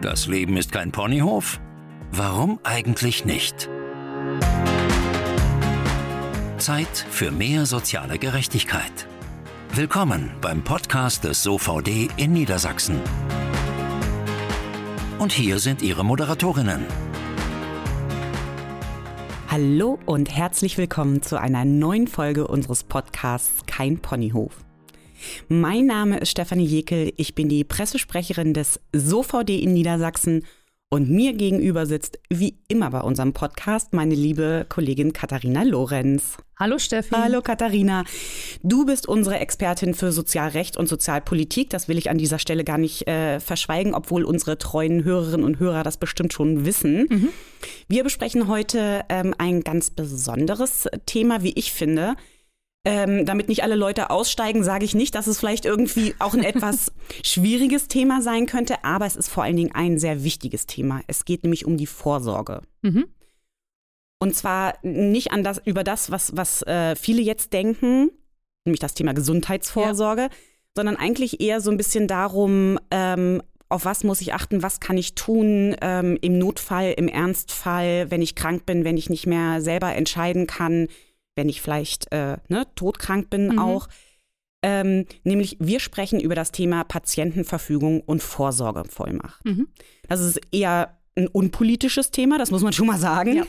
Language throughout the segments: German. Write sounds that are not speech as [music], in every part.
Das Leben ist kein Ponyhof? Warum eigentlich nicht? Zeit für mehr soziale Gerechtigkeit. Willkommen beim Podcast des SOVD in Niedersachsen. Und hier sind Ihre Moderatorinnen. Hallo und herzlich willkommen zu einer neuen Folge unseres Podcasts Kein Ponyhof. Mein Name ist Stefanie Jekel, ich bin die Pressesprecherin des SOVD in Niedersachsen und mir gegenüber sitzt, wie immer bei unserem Podcast, meine liebe Kollegin Katharina Lorenz. Hallo Steffi. Hallo Katharina. Du bist unsere Expertin für Sozialrecht und Sozialpolitik. Das will ich an dieser Stelle gar nicht äh, verschweigen, obwohl unsere treuen Hörerinnen und Hörer das bestimmt schon wissen. Mhm. Wir besprechen heute ähm, ein ganz besonderes Thema, wie ich finde. Ähm, damit nicht alle Leute aussteigen, sage ich nicht, dass es vielleicht irgendwie auch ein [laughs] etwas schwieriges Thema sein könnte, aber es ist vor allen Dingen ein sehr wichtiges Thema. Es geht nämlich um die Vorsorge. Mhm. Und zwar nicht an das, über das, was, was äh, viele jetzt denken, nämlich das Thema Gesundheitsvorsorge, ja. sondern eigentlich eher so ein bisschen darum, ähm, auf was muss ich achten, was kann ich tun ähm, im Notfall, im Ernstfall, wenn ich krank bin, wenn ich nicht mehr selber entscheiden kann, wenn ich vielleicht äh, ne, todkrank bin mhm. auch. Ähm, nämlich wir sprechen über das Thema Patientenverfügung und Vorsorgevollmacht. Mhm. Das ist eher ein unpolitisches Thema, das muss man schon mal sagen. Ja.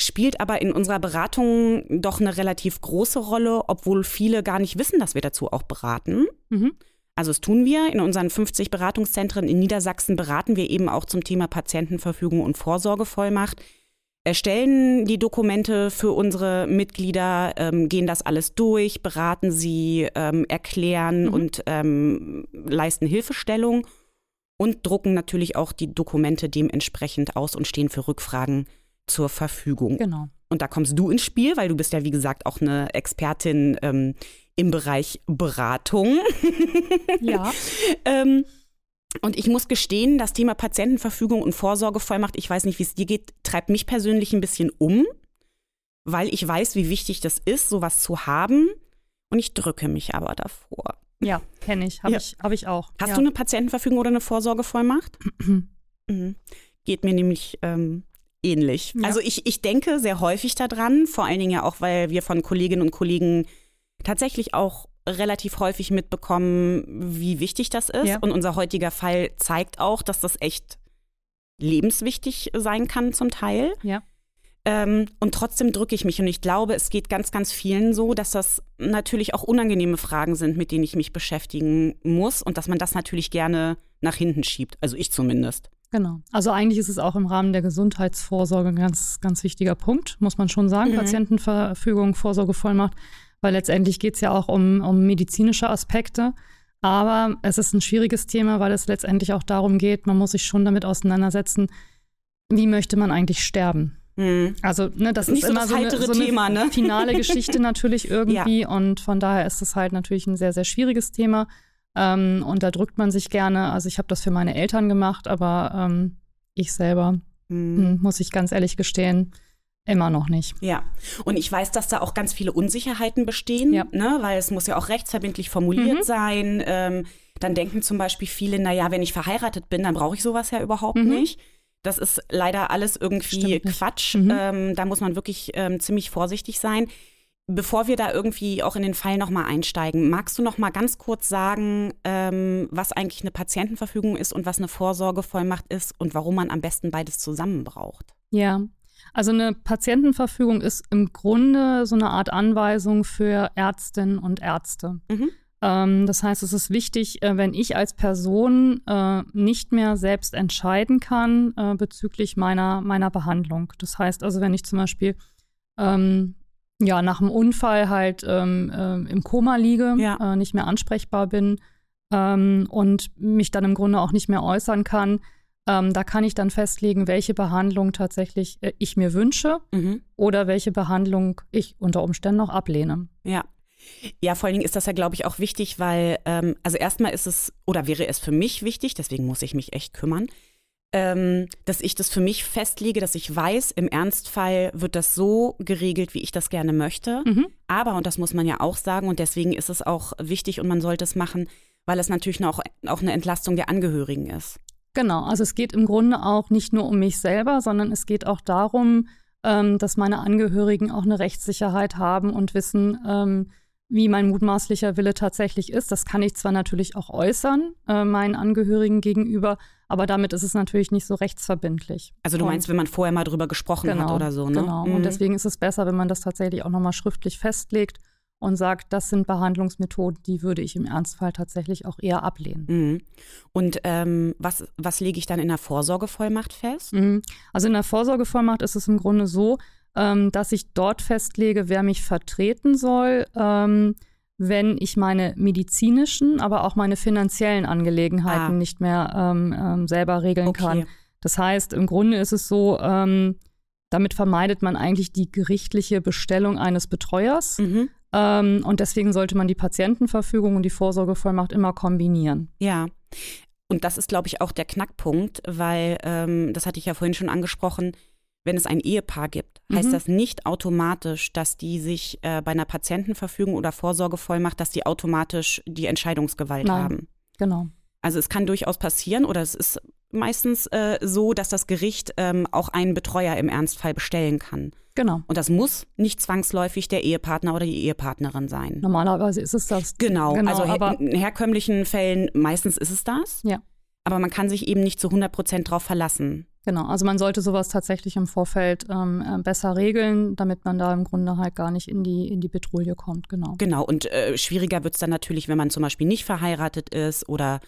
Spielt aber in unserer Beratung doch eine relativ große Rolle, obwohl viele gar nicht wissen, dass wir dazu auch beraten. Mhm. Also das tun wir. In unseren 50 Beratungszentren in Niedersachsen beraten wir eben auch zum Thema Patientenverfügung und Vorsorgevollmacht erstellen die Dokumente für unsere Mitglieder, ähm, gehen das alles durch, beraten sie, ähm, erklären mhm. und ähm, leisten Hilfestellung und drucken natürlich auch die Dokumente dementsprechend aus und stehen für Rückfragen zur Verfügung. Genau. Und da kommst du ins Spiel, weil du bist ja, wie gesagt, auch eine Expertin ähm, im Bereich Beratung. Ja. [laughs] und ich muss gestehen, das Thema Patientenverfügung und Vorsorgevollmacht, ich weiß nicht, wie es dir geht, treibt mich persönlich ein bisschen um, weil ich weiß, wie wichtig das ist, sowas zu haben. Und ich drücke mich aber davor. Ja, kenne ich, habe ja. ich, hab ich auch. Hast ja. du eine Patientenverfügung oder eine Vorsorgevollmacht? mhm. Geht mir nämlich ähm, ähnlich. Ja. Also ich, ich denke sehr häufig daran, vor allen Dingen ja auch, weil wir von Kolleginnen und Kollegen tatsächlich auch relativ häufig mitbekommen, wie wichtig das ist. Ja. Und unser heutiger Fall zeigt auch, dass das echt lebenswichtig sein kann zum Teil. Ja. Ähm, und trotzdem drücke ich mich. Und ich glaube, es geht ganz, ganz vielen so, dass das natürlich auch unangenehme Fragen sind, mit denen ich mich beschäftigen muss. Und dass man das natürlich gerne nach hinten schiebt. Also ich zumindest. Genau. Also eigentlich ist es auch im Rahmen der Gesundheitsvorsorge ein ganz, ganz wichtiger Punkt, muss man schon sagen. Mhm. Patientenverfügung, Vorsorgevollmacht weil letztendlich geht es ja auch um, um medizinische Aspekte. Aber es ist ein schwieriges Thema, weil es letztendlich auch darum geht, man muss sich schon damit auseinandersetzen, wie möchte man eigentlich sterben. Mhm. Also, ne, das Nicht ist immer so, eine, so eine Thema, ne? [laughs] finale Geschichte [laughs] natürlich irgendwie. Ja. Und von daher ist es halt natürlich ein sehr, sehr schwieriges Thema. Ähm, und da drückt man sich gerne. Also, ich habe das für meine Eltern gemacht, aber ähm, ich selber, mhm. muss ich ganz ehrlich gestehen, Immer noch nicht. Ja. Und ich weiß, dass da auch ganz viele Unsicherheiten bestehen, ja. ne? weil es muss ja auch rechtsverbindlich formuliert mhm. sein. Ähm, dann denken zum Beispiel viele, naja, wenn ich verheiratet bin, dann brauche ich sowas ja überhaupt mhm. nicht. Das ist leider alles irgendwie Quatsch. Mhm. Ähm, da muss man wirklich ähm, ziemlich vorsichtig sein. Bevor wir da irgendwie auch in den Fall nochmal einsteigen, magst du nochmal ganz kurz sagen, ähm, was eigentlich eine Patientenverfügung ist und was eine Vorsorgevollmacht ist und warum man am besten beides zusammen braucht? Ja, also eine Patientenverfügung ist im Grunde so eine Art Anweisung für Ärztinnen und Ärzte. Mhm. Ähm, das heißt, es ist wichtig, äh, wenn ich als Person äh, nicht mehr selbst entscheiden kann äh, bezüglich meiner, meiner Behandlung. Das heißt also, wenn ich zum Beispiel ähm, ja, nach einem Unfall halt ähm, äh, im Koma liege, ja. äh, nicht mehr ansprechbar bin ähm, und mich dann im Grunde auch nicht mehr äußern kann, ähm, da kann ich dann festlegen, welche Behandlung tatsächlich äh, ich mir wünsche mhm. oder welche Behandlung ich unter Umständen noch ablehne. Ja. Ja, vor allen Dingen ist das ja, glaube ich, auch wichtig, weil, ähm, also erstmal ist es, oder wäre es für mich wichtig, deswegen muss ich mich echt kümmern, ähm, dass ich das für mich festlege, dass ich weiß, im Ernstfall wird das so geregelt, wie ich das gerne möchte. Mhm. Aber, und das muss man ja auch sagen, und deswegen ist es auch wichtig und man sollte es machen, weil es natürlich noch, auch eine Entlastung der Angehörigen ist. Genau, also es geht im Grunde auch nicht nur um mich selber, sondern es geht auch darum, ähm, dass meine Angehörigen auch eine Rechtssicherheit haben und wissen, ähm, wie mein mutmaßlicher Wille tatsächlich ist. Das kann ich zwar natürlich auch äußern, äh, meinen Angehörigen gegenüber, aber damit ist es natürlich nicht so rechtsverbindlich. Also du meinst, wenn man vorher mal drüber gesprochen genau, hat oder so, ne? Genau. Mhm. Und deswegen ist es besser, wenn man das tatsächlich auch nochmal schriftlich festlegt und sagt, das sind Behandlungsmethoden, die würde ich im Ernstfall tatsächlich auch eher ablehnen. Mhm. Und ähm, was, was lege ich dann in der Vorsorgevollmacht fest? Mhm. Also in der Vorsorgevollmacht ist es im Grunde so, ähm, dass ich dort festlege, wer mich vertreten soll, ähm, wenn ich meine medizinischen, aber auch meine finanziellen Angelegenheiten ah. nicht mehr ähm, ähm, selber regeln okay. kann. Das heißt, im Grunde ist es so, ähm, damit vermeidet man eigentlich die gerichtliche Bestellung eines Betreuers. Mhm. Ähm, und deswegen sollte man die Patientenverfügung und die Vorsorgevollmacht immer kombinieren. Ja. Und das ist, glaube ich, auch der Knackpunkt, weil, ähm, das hatte ich ja vorhin schon angesprochen, wenn es ein Ehepaar gibt, heißt mhm. das nicht automatisch, dass die sich äh, bei einer Patientenverfügung oder Vorsorgevollmacht, dass die automatisch die Entscheidungsgewalt Nein. haben. Genau. Also es kann durchaus passieren oder es ist meistens äh, so, dass das Gericht ähm, auch einen Betreuer im Ernstfall bestellen kann. Genau. Und das muss nicht zwangsläufig der Ehepartner oder die Ehepartnerin sein. Normalerweise ist es das. Genau, genau also her in herkömmlichen Fällen meistens ist es das. Ja. Aber man kann sich eben nicht zu 100 Prozent drauf verlassen. Genau, also man sollte sowas tatsächlich im Vorfeld ähm, äh, besser regeln, damit man da im Grunde halt gar nicht in die, in die Petrouille kommt, genau. Genau, und äh, schwieriger wird es dann natürlich, wenn man zum Beispiel nicht verheiratet ist oder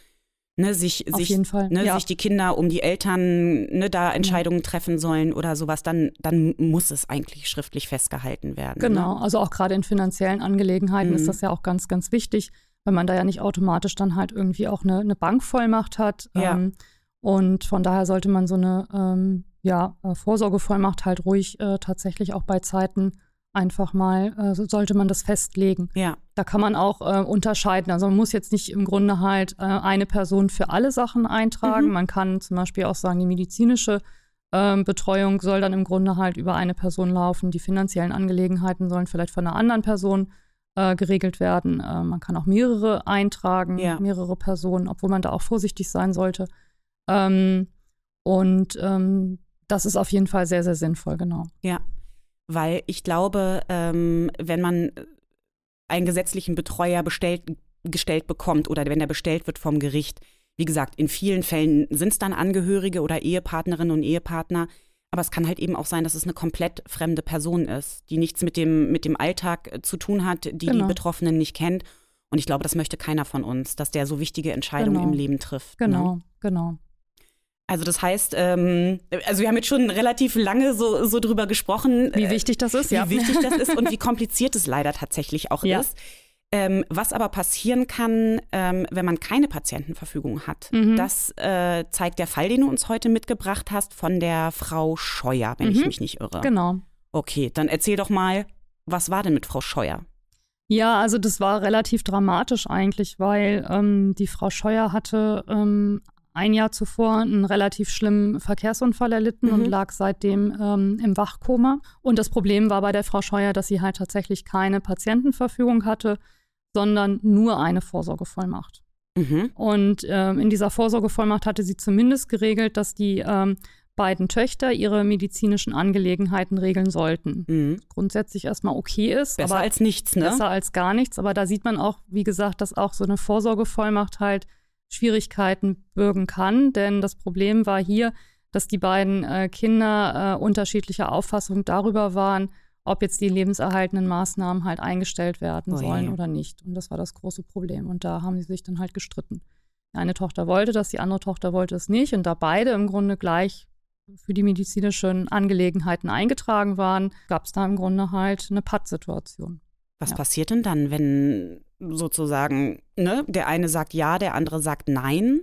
ne, sich, Auf sich, jeden Fall. Ne, ja. sich die Kinder um die Eltern ne, da Entscheidungen ja. treffen sollen oder sowas, dann, dann muss es eigentlich schriftlich festgehalten werden. Ne? Genau, ne? also auch gerade in finanziellen Angelegenheiten mhm. ist das ja auch ganz, ganz wichtig, weil man da ja nicht automatisch dann halt irgendwie auch eine, eine Bankvollmacht hat. Ja. Ähm, und von daher sollte man so eine ähm, ja, äh, Vorsorgevollmacht halt ruhig äh, tatsächlich auch bei Zeiten einfach mal, äh, sollte man das festlegen. Ja. Da kann man auch äh, unterscheiden. Also man muss jetzt nicht im Grunde halt äh, eine Person für alle Sachen eintragen. Mhm. Man kann zum Beispiel auch sagen, die medizinische ähm, Betreuung soll dann im Grunde halt über eine Person laufen. Die finanziellen Angelegenheiten sollen vielleicht von einer anderen Person äh, geregelt werden. Äh, man kann auch mehrere eintragen, ja. mehrere Personen, obwohl man da auch vorsichtig sein sollte. Ähm, und ähm, das ist auf jeden Fall sehr, sehr sinnvoll, genau. Ja, weil ich glaube, ähm, wenn man einen gesetzlichen Betreuer bestellt, gestellt bekommt oder wenn er bestellt wird vom Gericht, wie gesagt, in vielen Fällen sind es dann Angehörige oder Ehepartnerinnen und Ehepartner. Aber es kann halt eben auch sein, dass es eine komplett fremde Person ist, die nichts mit dem, mit dem Alltag zu tun hat, die genau. die Betroffenen nicht kennt. Und ich glaube, das möchte keiner von uns, dass der so wichtige Entscheidungen genau. im Leben trifft. Genau, ne? genau. Also das heißt, ähm, also wir haben jetzt schon relativ lange so, so drüber gesprochen. Wie wichtig das ist, wie ja. Wie wichtig das ist und wie [laughs] kompliziert es leider tatsächlich auch ja. ist. Ähm, was aber passieren kann, ähm, wenn man keine Patientenverfügung hat, Mhm. das äh, zeigt der Fall, den du uns heute mitgebracht hast, von der Frau Scheuer, wenn ich Mhm. mich nicht irre. Genau. Okay, dann erzähl doch mal, was war denn mit Frau Scheuer? Ja, also das war relativ dramatisch eigentlich, weil ähm, die Frau Scheuer hatte ähm, ein Jahr zuvor einen relativ schlimmen Verkehrsunfall erlitten Mhm. und lag seitdem ähm, im Wachkoma. Und das Problem war bei der Frau Scheuer, dass sie halt tatsächlich keine Patientenverfügung hatte, sondern nur eine Vorsorgevollmacht. Mhm. Und ähm, in dieser Vorsorgevollmacht hatte sie zumindest geregelt, dass die ähm, beiden Töchter ihre medizinischen Angelegenheiten regeln sollten. Mhm. Grundsätzlich erstmal okay ist. Besser aber als nichts, ne? besser als gar nichts. Aber da sieht man auch, wie gesagt, dass auch so eine Vorsorgevollmacht halt Schwierigkeiten bürgen kann. Denn das Problem war hier, dass die beiden äh, Kinder äh, unterschiedlicher Auffassung darüber waren, ob jetzt die lebenserhaltenden Maßnahmen halt eingestellt werden Oh sollen oder nicht. Und das war das große Problem. Und da haben sie sich dann halt gestritten. Die eine Tochter wollte das, die andere Tochter wollte es nicht. Und da beide im Grunde gleich für die medizinischen Angelegenheiten eingetragen waren, gab es da im Grunde halt eine Pattsituation. Was Ja. passiert denn dann, wenn sozusagen, ne, der eine sagt ja, der andere sagt nein?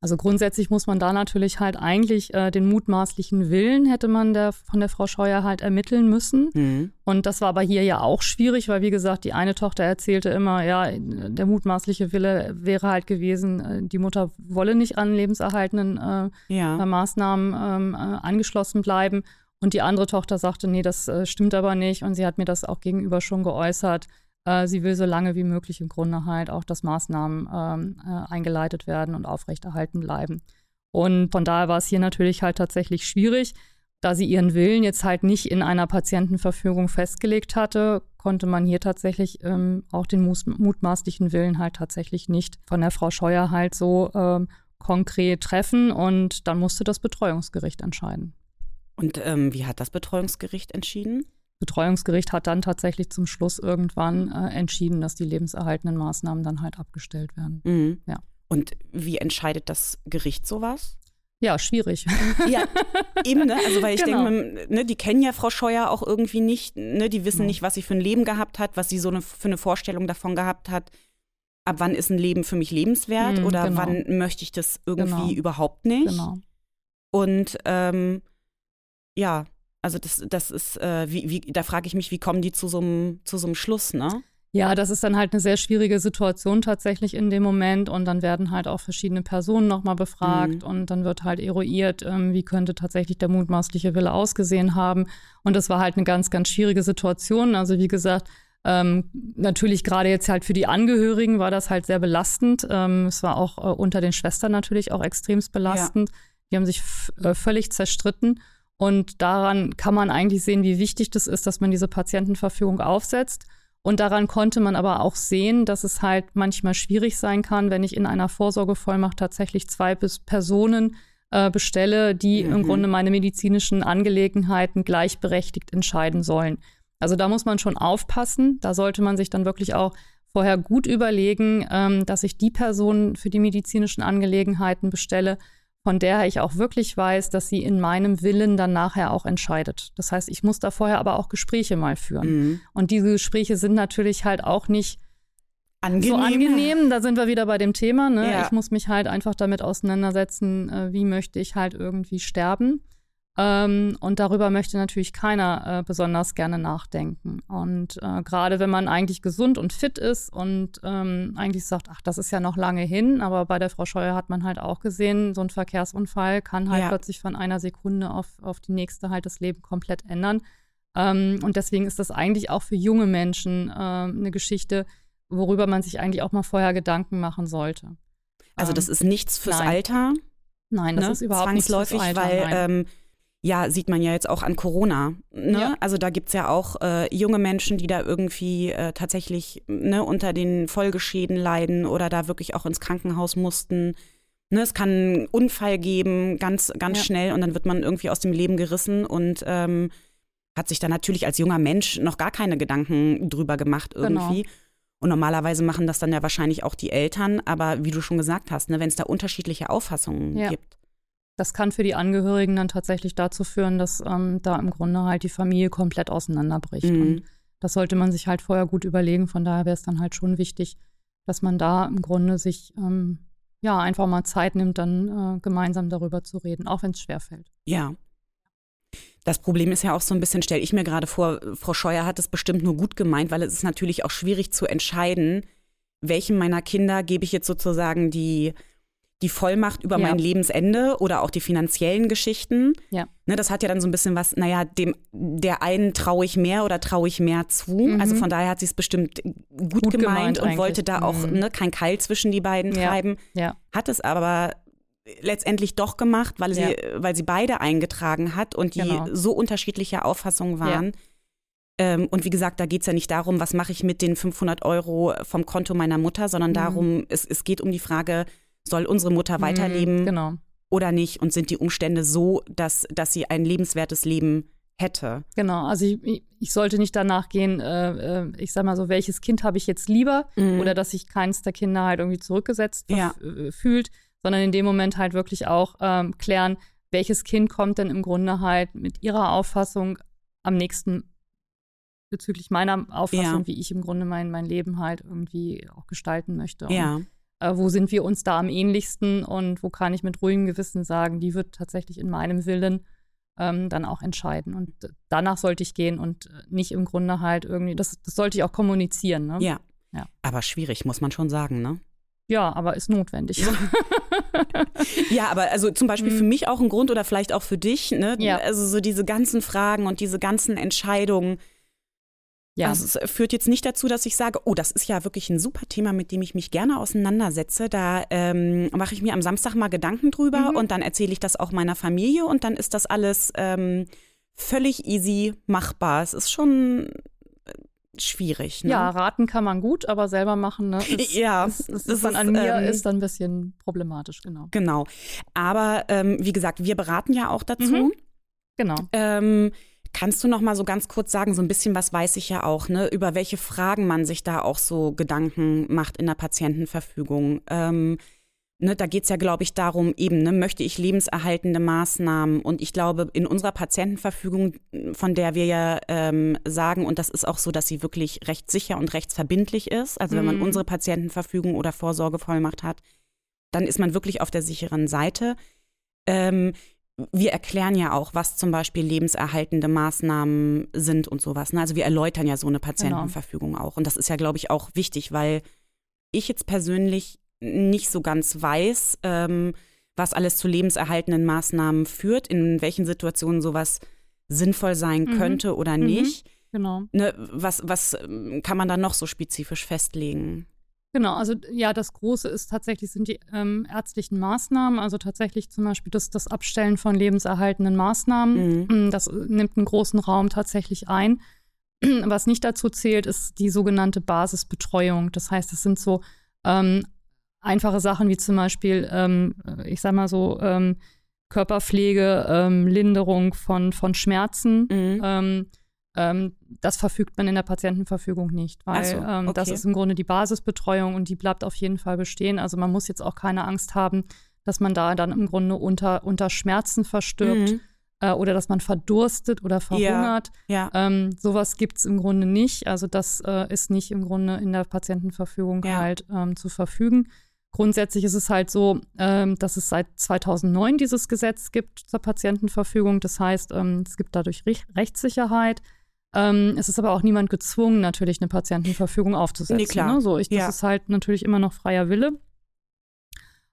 Also grundsätzlich muss man da natürlich halt eigentlich äh, den mutmaßlichen Willen hätte man der, von der Frau Scheuer halt ermitteln müssen. Mhm. Und das war aber hier ja auch schwierig, weil wie gesagt, die eine Tochter erzählte immer, ja, der mutmaßliche Wille wäre halt gewesen, äh, die Mutter wolle nicht an lebenserhaltenden äh, Ja. Maßnahmen ähm, äh, angeschlossen bleiben. Und die andere Tochter sagte, nee, das äh, stimmt aber nicht. Und sie hat mir das auch gegenüber schon geäußert. Äh, sie will so lange wie möglich im Grunde halt auch, dass Maßnahmen ähm, äh, eingeleitet werden und aufrechterhalten bleiben. Und von daher war es hier natürlich halt tatsächlich schwierig. Da sie ihren Willen jetzt halt nicht in einer Patientenverfügung festgelegt hatte, konnte man hier tatsächlich ähm, auch den mutmaßlichen Willen halt tatsächlich nicht von der Frau Scheuer halt so ähm, konkret treffen und dann musste das Betreuungsgericht entscheiden. Und ähm, wie hat das Betreuungsgericht entschieden? Betreuungsgericht hat dann tatsächlich zum Schluss irgendwann äh, entschieden, dass die lebenserhaltenden Maßnahmen dann halt abgestellt werden. Mhm. Ja. Und wie entscheidet das Gericht sowas? Ja, schwierig. Ja, eben, ne? Also, weil ich genau. denke, ne, die kennen ja Frau Scheuer auch irgendwie nicht, ne? Die wissen ja. nicht, was sie für ein Leben gehabt hat, was sie so eine, für eine Vorstellung davon gehabt hat. Ab wann ist ein Leben für mich lebenswert mhm, oder genau. wann möchte ich das irgendwie genau. überhaupt nicht? Genau. Und ähm, ja, also das, das ist, äh, wie, wie, da frage ich mich, wie kommen die zu so einem zu so einem Schluss, ne? Ja, das ist dann halt eine sehr schwierige Situation tatsächlich in dem Moment und dann werden halt auch verschiedene Personen nochmal befragt mhm. und dann wird halt eruiert, ähm, wie könnte tatsächlich der mutmaßliche Wille ausgesehen haben. Und das war halt eine ganz, ganz schwierige Situation. Also wie gesagt, ähm, natürlich gerade jetzt halt für die Angehörigen war das halt sehr belastend. Ähm, es war auch äh, unter den Schwestern natürlich auch extremst belastend. Ja. Die haben sich äh, völlig zerstritten. Und daran kann man eigentlich sehen, wie wichtig das ist, dass man diese Patientenverfügung aufsetzt. Und daran konnte man aber auch sehen, dass es halt manchmal schwierig sein kann, wenn ich in einer Vorsorgevollmacht tatsächlich zwei bis Personen äh, bestelle, die mhm. im Grunde meine medizinischen Angelegenheiten gleichberechtigt entscheiden sollen. Also da muss man schon aufpassen. Da sollte man sich dann wirklich auch vorher gut überlegen, ähm, dass ich die Person für die medizinischen Angelegenheiten bestelle, von der ich auch wirklich weiß, dass sie in meinem Willen dann nachher auch entscheidet. Das heißt, ich muss da vorher aber auch Gespräche mal führen. Mhm. Und diese Gespräche sind natürlich halt auch nicht angenehm. so angenehm. Da sind wir wieder bei dem Thema. Ne? Ja. Ich muss mich halt einfach damit auseinandersetzen, äh, wie möchte ich halt irgendwie sterben. Ähm, und darüber möchte natürlich keiner äh, besonders gerne nachdenken. Und äh, gerade wenn man eigentlich gesund und fit ist und ähm, eigentlich sagt, ach, das ist ja noch lange hin, aber bei der Frau Scheuer hat man halt auch gesehen, so ein Verkehrsunfall kann halt ja. plötzlich von einer Sekunde auf, auf die nächste halt das Leben komplett ändern. Ähm, und deswegen ist das eigentlich auch für junge Menschen äh, eine Geschichte, worüber man sich eigentlich auch mal vorher Gedanken machen sollte. Also das ähm, ist nichts fürs nein. Alter? Nein, das ne? ist überhaupt nichts fürs Alter, weil ähm, ja, sieht man ja jetzt auch an Corona. Ne? Ja. Also da gibt es ja auch äh, junge Menschen, die da irgendwie äh, tatsächlich ne, unter den Folgeschäden leiden oder da wirklich auch ins Krankenhaus mussten. Ne, es kann einen Unfall geben, ganz, ganz ja. schnell, und dann wird man irgendwie aus dem Leben gerissen und ähm, hat sich da natürlich als junger Mensch noch gar keine Gedanken drüber gemacht irgendwie. Genau. Und normalerweise machen das dann ja wahrscheinlich auch die Eltern, aber wie du schon gesagt hast, ne, wenn es da unterschiedliche Auffassungen ja. gibt das kann für die Angehörigen dann tatsächlich dazu führen, dass ähm, da im Grunde halt die Familie komplett auseinanderbricht. Mhm. Und das sollte man sich halt vorher gut überlegen. Von daher wäre es dann halt schon wichtig, dass man da im Grunde sich ähm, ja einfach mal Zeit nimmt, dann äh, gemeinsam darüber zu reden, auch wenn es schwerfällt. Ja. Das Problem ist ja auch so ein bisschen, stelle ich mir gerade vor, Frau Scheuer hat es bestimmt nur gut gemeint, weil es ist natürlich auch schwierig zu entscheiden, welchem meiner Kinder gebe ich jetzt sozusagen die die Vollmacht über ja. mein Lebensende oder auch die finanziellen Geschichten. Ja. Ne, das hat ja dann so ein bisschen was, naja, dem, der einen traue ich mehr oder traue ich mehr zu. Mhm. Also von daher hat sie es bestimmt gut, gut gemeint, gemeint, und wollte da auch mhm. ne, kein Keil zwischen die beiden ja. treiben. Ja. Hat es aber letztendlich doch gemacht, weil sie, weil sie beide eingetragen hat und die genau. so unterschiedliche Auffassungen waren. Ähm, und wie gesagt, da geht es ja nicht darum, was mache ich mit den 500 Euro vom Konto meiner Mutter, sondern mhm. darum, es, es geht um die Frage, soll unsere Mutter mhm, weiterleben genau. oder nicht? Und sind die Umstände so, dass, dass sie ein lebenswertes Leben hätte? Genau, also ich, ich sollte nicht danach gehen, äh, äh, ich sag mal so, welches Kind habe ich jetzt lieber mhm. oder dass sich keines der Kinder halt irgendwie zurückgesetzt ja. Äh, fühlt, sondern in dem Moment halt wirklich auch ähm, klären, welches Kind kommt denn im Grunde halt mit ihrer Auffassung am nächsten bezüglich meiner Auffassung, ja. wie ich im Grunde mein, mein Leben halt irgendwie auch gestalten möchte. Ja. Äh, wo sind wir uns da am ähnlichsten und wo kann ich mit ruhigem Gewissen sagen, die wird tatsächlich in meinem Willen ähm, dann auch entscheiden. Und danach sollte ich gehen und äh, nicht im Grunde halt irgendwie, das, das sollte ich auch kommunizieren. Ne? Ja. ja. Aber schwierig, muss man schon sagen, ne? Ja, aber ist notwendig. ja, [laughs] aber also zum Beispiel für mhm. mich auch ein Grund oder vielleicht auch für dich, ne? Ja. Also so diese ganzen Fragen und diese ganzen Entscheidungen Ja. Also es führt jetzt nicht dazu, dass ich sage, oh, das ist ja wirklich ein super Thema, mit dem ich mich gerne auseinandersetze. Da ähm, mache ich mir am Samstag mal Gedanken drüber mhm. und dann erzähle ich das auch meiner Familie und dann ist das alles ähm, völlig easy machbar. Es ist schon äh, schwierig. Ne? Ja, raten kann man gut, aber selber machen, ne? Ist, [laughs] ja, ist, ist, das, dann an mir ähm, ist dann ein bisschen problematisch, genau. Genau. Aber ähm, wie gesagt, wir beraten ja auch dazu. Mhm. Genau. Ähm, Kannst du noch mal so ganz kurz sagen, so ein bisschen was weiß ich ja auch, ne, über welche Fragen man sich da auch so Gedanken macht in der Patientenverfügung? Ähm, ne, da geht es ja, glaube ich, darum, eben, ne, möchte ich lebenserhaltende Maßnahmen? Und ich glaube, in unserer Patientenverfügung, von der wir ja ähm, sagen, und das ist auch so, dass sie wirklich rechtssicher und rechtsverbindlich ist, also wenn man mhm. unsere Patientenverfügung oder Vorsorgevollmacht hat, dann ist man wirklich auf der sicheren Seite. Ähm, wir erklären ja auch, was zum Beispiel lebenserhaltende Maßnahmen sind und sowas. Ne? Also wir erläutern ja so eine Patientenverfügung genau. auch. Und das ist ja, glaube ich, auch wichtig, weil ich jetzt persönlich nicht so ganz weiß, ähm, was alles zu lebenserhaltenden Maßnahmen führt, in welchen Situationen sowas sinnvoll sein mhm. könnte oder mhm. nicht. Genau. Ne, was, was ähm, kann man da noch so spezifisch festlegen? Genau, also ja, das Große ist tatsächlich, sind die ähm, ärztlichen Maßnahmen, also tatsächlich zum Beispiel das, das Abstellen von lebenserhaltenden Maßnahmen. Mhm. Mm, das äh, nimmt einen großen Raum tatsächlich ein. [clears throat] Was nicht dazu zählt, ist die sogenannte Basisbetreuung. Das heißt, es sind so ähm, einfache Sachen wie zum Beispiel, ähm, ich sag mal so, ähm, Körperpflege, ähm, Linderung von, von Schmerzen. Mhm ähm, das verfügt man in der Patientenverfügung nicht, weil so, ähm, das ist im Grunde die Basisbetreuung und die bleibt auf jeden Fall bestehen. Also man muss jetzt auch keine Angst haben, dass man da dann im Grunde unter, unter Schmerzen verstirbt. Mhm. Äh, oder dass man verdurstet oder verhungert. Ja, ja. Ähm, sowas gibt es im Grunde nicht. Also das äh, ist nicht im Grunde in der Patientenverfügung ja. halt ähm, zu verfügen. Grundsätzlich ist es halt so, ähm, dass es seit 2009 dieses Gesetz gibt zur Patientenverfügung. Das heißt, ähm, es gibt dadurch Re Rechtssicherheit. Ähm, es ist aber auch niemand gezwungen, natürlich eine Patientenverfügung aufzusetzen. Nee, klar. Ne? So, ich, das ja. ist halt natürlich immer noch freier Wille.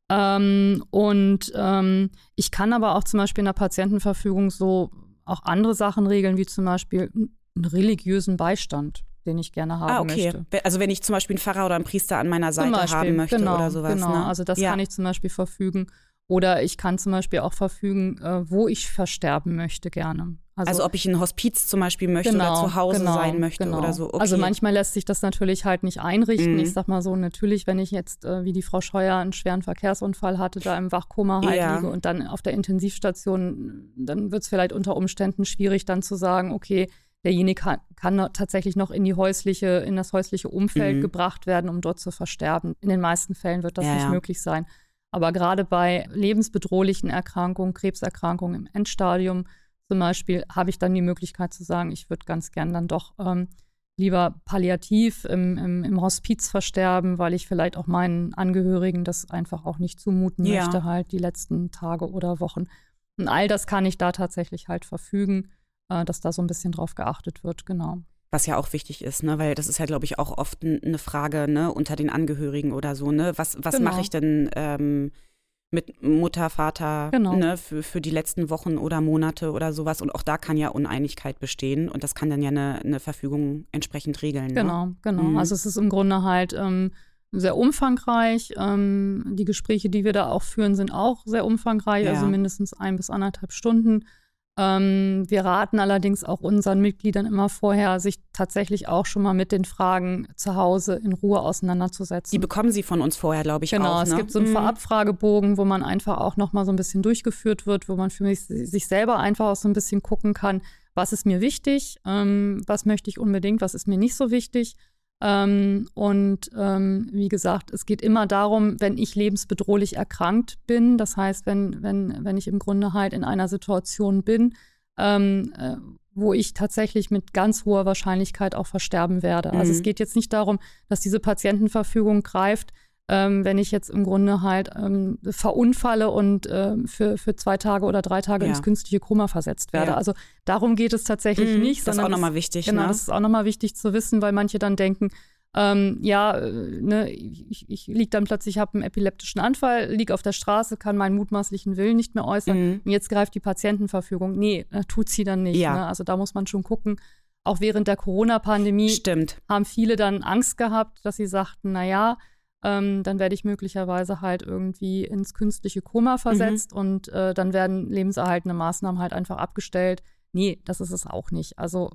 Ähm, und ähm, ich kann aber auch zum Beispiel in der Patientenverfügung so auch andere Sachen regeln, wie zum Beispiel einen religiösen Beistand, den ich gerne haben ah, okay. möchte. Also wenn ich zum Beispiel einen Pfarrer oder einen Priester an meiner Seite Beispiel, haben möchte genau, oder sowas. Genau, ne? also das ja. kann ich zum Beispiel verfügen. Oder ich kann zum Beispiel auch verfügen, äh, wo ich versterben möchte gerne. Also, also, ob ich ein Hospiz zum Beispiel möchte genau, oder zu Hause genau, sein möchte genau. oder so. Okay. Also manchmal lässt sich das natürlich halt nicht einrichten. Mhm. Ich sag mal so, natürlich, wenn ich jetzt, äh, wie die Frau Scheuer, einen schweren Verkehrsunfall hatte, da im Wachkoma halt ja. liege und dann auf der Intensivstation, dann wird es vielleicht unter Umständen schwierig, dann zu sagen, okay, derjenige kann, kann, tatsächlich noch in die häusliche, in das häusliche Umfeld mhm. gebracht werden, um dort zu versterben. In den meisten Fällen wird das ja, nicht ja. möglich sein. Aber gerade bei lebensbedrohlichen Erkrankungen, Krebserkrankungen im Endstadium, zum Beispiel habe ich dann die Möglichkeit zu sagen, ich würde ganz gern dann doch ähm, lieber palliativ im, im, im, Hospiz versterben, weil ich vielleicht auch meinen Angehörigen das einfach auch nicht zumuten ja. möchte, halt die letzten Tage oder Wochen. Und all das kann ich da tatsächlich halt verfügen, äh, dass da so ein bisschen drauf geachtet wird, genau. Was ja auch wichtig ist, ne? weil das ist ja, glaube ich, auch oft eine Frage ne? unter den Angehörigen oder so. Ne? Was, was genau. mache ich denn? Ähm mit Mutter, Vater genau. ne, für, für die letzten Wochen oder Monate oder sowas. Und auch da kann ja Uneinigkeit bestehen und das kann dann ja eine, eine Verfügung entsprechend regeln. Ne? Genau, genau. Mhm. Also es ist im Grunde halt ähm, sehr umfangreich. Ähm, die Gespräche, die wir da auch führen, sind auch sehr umfangreich, also ja. also mindestens ein bis anderthalb Stunden. Ähm, wir raten allerdings auch unseren Mitgliedern immer vorher, sich tatsächlich auch schon mal mit den Fragen zu Hause in Ruhe auseinanderzusetzen. Die bekommen sie von uns vorher, glaube ich, genau, auch. Genau, es gibt so einen mhm. Vorabfragebogen, wo man einfach auch noch mal so ein bisschen durchgeführt wird, wo man für mich, sich selber einfach auch so ein bisschen gucken kann, was ist mir wichtig, ähm, was möchte ich unbedingt, was ist mir nicht so wichtig. Ähm, und ähm, wie gesagt, es geht immer darum, wenn ich lebensbedrohlich erkrankt bin, das heißt, wenn, wenn, wenn ich im Grunde halt in einer Situation bin, ähm, äh, wo ich tatsächlich mit ganz hoher Wahrscheinlichkeit auch versterben werde. Also es mhm. geht jetzt nicht darum, dass diese Patientenverfügung greift, ähm, wenn ich jetzt im Grunde halt ähm, verunfalle und äh, für, für zwei Tage oder drei Tage ja. ins künstliche Koma versetzt werde. Ja. Also darum geht es tatsächlich mhm, nicht. Das ist auch nochmal wichtig. Genau, ne? das ist auch nochmal wichtig zu wissen, weil manche dann denken, ähm, ja, äh, ne, ich, ich liege dann plötzlich, habe einen epileptischen Anfall, liege auf der Straße, kann meinen mutmaßlichen Willen nicht mehr äußern. Mhm. Und jetzt greift die Patientenverfügung. Nee, äh, tut sie dann nicht. Ja. Ne? Also da muss man schon gucken, auch während der Corona-Pandemie haben viele dann Angst gehabt, dass sie sagten, naja, ähm, dann werde ich möglicherweise halt irgendwie ins künstliche Koma versetzt mhm. und äh, dann werden lebenserhaltende Maßnahmen halt einfach abgestellt. Nee, das ist es auch nicht. Also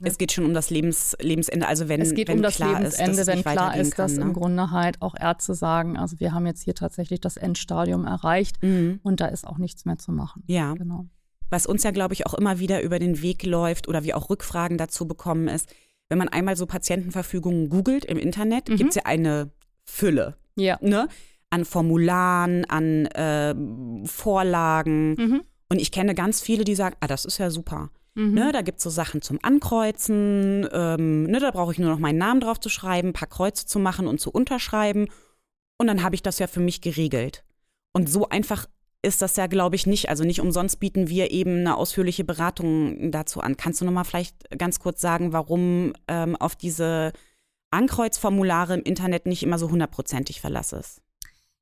Ne? Es geht schon um das Lebens, Lebensende, also wenn Es geht wenn um das Lebensende, ist, wenn klar ist, kann, dass ne? im Grunde halt auch Ärzte sagen, also wir haben jetzt hier tatsächlich das Endstadium erreicht mhm. und da ist auch nichts mehr zu machen. Ja. Genau. Was uns ja, glaube ich, auch immer wieder über den Weg läuft oder wir auch Rückfragen dazu bekommen, ist, wenn man einmal so Patientenverfügungen googelt im Internet, mhm. gibt es ja eine Fülle. Ja. Ne? An Formularen, an äh, Vorlagen. Mhm. Und ich kenne ganz viele, die sagen, ah, das ist ja super. Mhm. Ne, da gibt es so Sachen zum Ankreuzen. Ähm, ne, da brauche ich nur noch meinen Namen drauf zu schreiben, ein paar Kreuze zu machen und zu unterschreiben. Und dann habe ich das ja für mich geregelt. Und so einfach ist das ja, glaube ich, nicht. Also nicht umsonst bieten wir eben eine ausführliche Beratung dazu an. Kannst du noch mal vielleicht ganz kurz sagen, warum ähm, auf diese Ankreuzformulare im Internet nicht immer so hundertprozentig Verlass ist?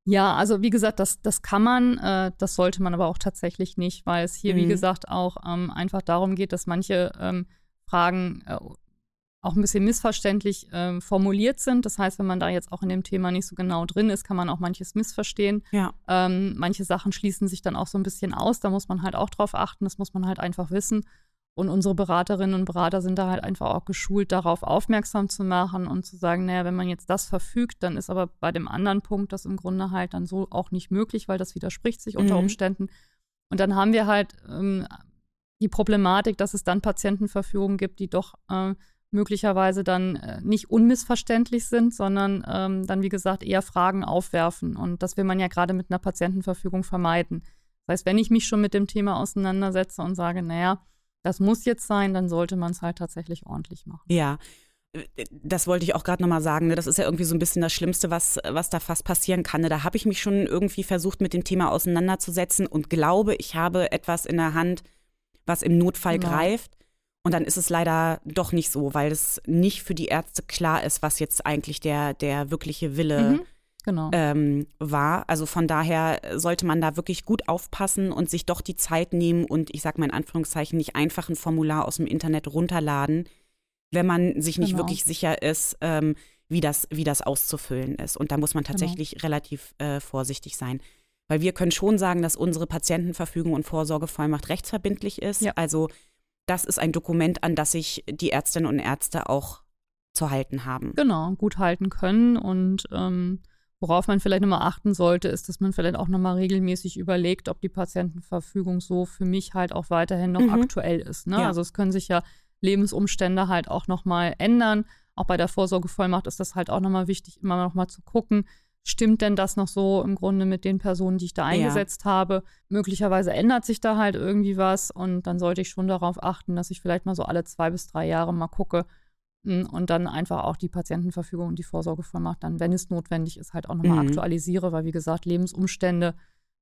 Ja, also wie gesagt, das, das kann man, äh, das sollte man aber auch tatsächlich nicht, weil es hier, mhm. wie gesagt, auch ähm, einfach darum geht, dass manche ähm, Fragen äh, auch ein bisschen missverständlich äh, formuliert sind. Das heißt, wenn man da jetzt auch in dem Thema nicht so genau drin ist, kann man auch manches missverstehen. Ja. Ähm, manche Sachen schließen sich dann auch so ein bisschen aus. Da muss man halt auch drauf achten. Das muss man halt einfach wissen. Und unsere Beraterinnen und Berater sind da halt einfach auch geschult, darauf aufmerksam zu machen und zu sagen, naja, wenn man jetzt das verfügt, dann ist aber bei dem anderen Punkt das im Grunde halt dann so auch nicht möglich, weil das widerspricht sich unter mhm. Umständen. Und dann haben wir halt ähm, die Problematik, dass es dann Patientenverfügungen gibt, die doch äh, möglicherweise dann äh, nicht unmissverständlich sind, sondern ähm, dann, wie gesagt, eher Fragen aufwerfen. Und das will man ja gerade mit einer Patientenverfügung vermeiden. Das heißt, wenn ich mich schon mit dem Thema auseinandersetze und sage, naja, das muss jetzt sein, dann sollte man es halt tatsächlich ordentlich machen. Ja. Das wollte ich auch gerade nochmal sagen. Ne? Das ist ja irgendwie so ein bisschen das Schlimmste, was, was da fast passieren kann. Ne? Da habe ich mich schon irgendwie versucht, mit dem Thema auseinanderzusetzen und glaube, ich habe etwas in der Hand, was im Notfall genau. greift. Und dann ist es leider doch nicht so, weil es nicht für die Ärzte klar ist, was jetzt eigentlich der, der wirkliche Wille mhm genau. ähm, war. Also von daher sollte man da wirklich gut aufpassen und sich doch die Zeit nehmen und ich sage mal in Anführungszeichen nicht einfach ein Formular aus dem Internet runterladen, wenn man sich nicht genau. wirklich sicher ist, ähm, wie, das, wie das auszufüllen ist. Und da muss man genau. tatsächlich genau. relativ äh, vorsichtig sein. Weil wir können schon sagen, dass unsere Patientenverfügung und Vorsorgevollmacht rechtsverbindlich ist. Ja. Also das ist ein Dokument, an das sich die Ärztinnen und Ärzte auch zu halten haben. Genau, gut halten können und ähm, Worauf man vielleicht nochmal achten sollte, ist, dass man vielleicht auch nochmal regelmäßig überlegt, ob die Patientenverfügung so für mich halt auch weiterhin noch mhm. aktuell ist. Ne? Ja. Also es können sich ja Lebensumstände halt auch nochmal ändern. Auch bei der Vorsorgevollmacht ist das halt auch nochmal wichtig, immer nochmal zu gucken, stimmt denn das noch so im Grunde mit den Personen, die ich da eingesetzt ja. habe? Möglicherweise ändert sich da halt irgendwie was und dann sollte ich schon darauf achten, dass ich vielleicht mal so alle zwei bis drei Jahre mal gucke, und dann einfach auch die Patientenverfügung und die Vorsorgevollmacht dann, wenn es notwendig ist, halt auch nochmal mhm. aktualisiere, weil wie gesagt, Lebensumstände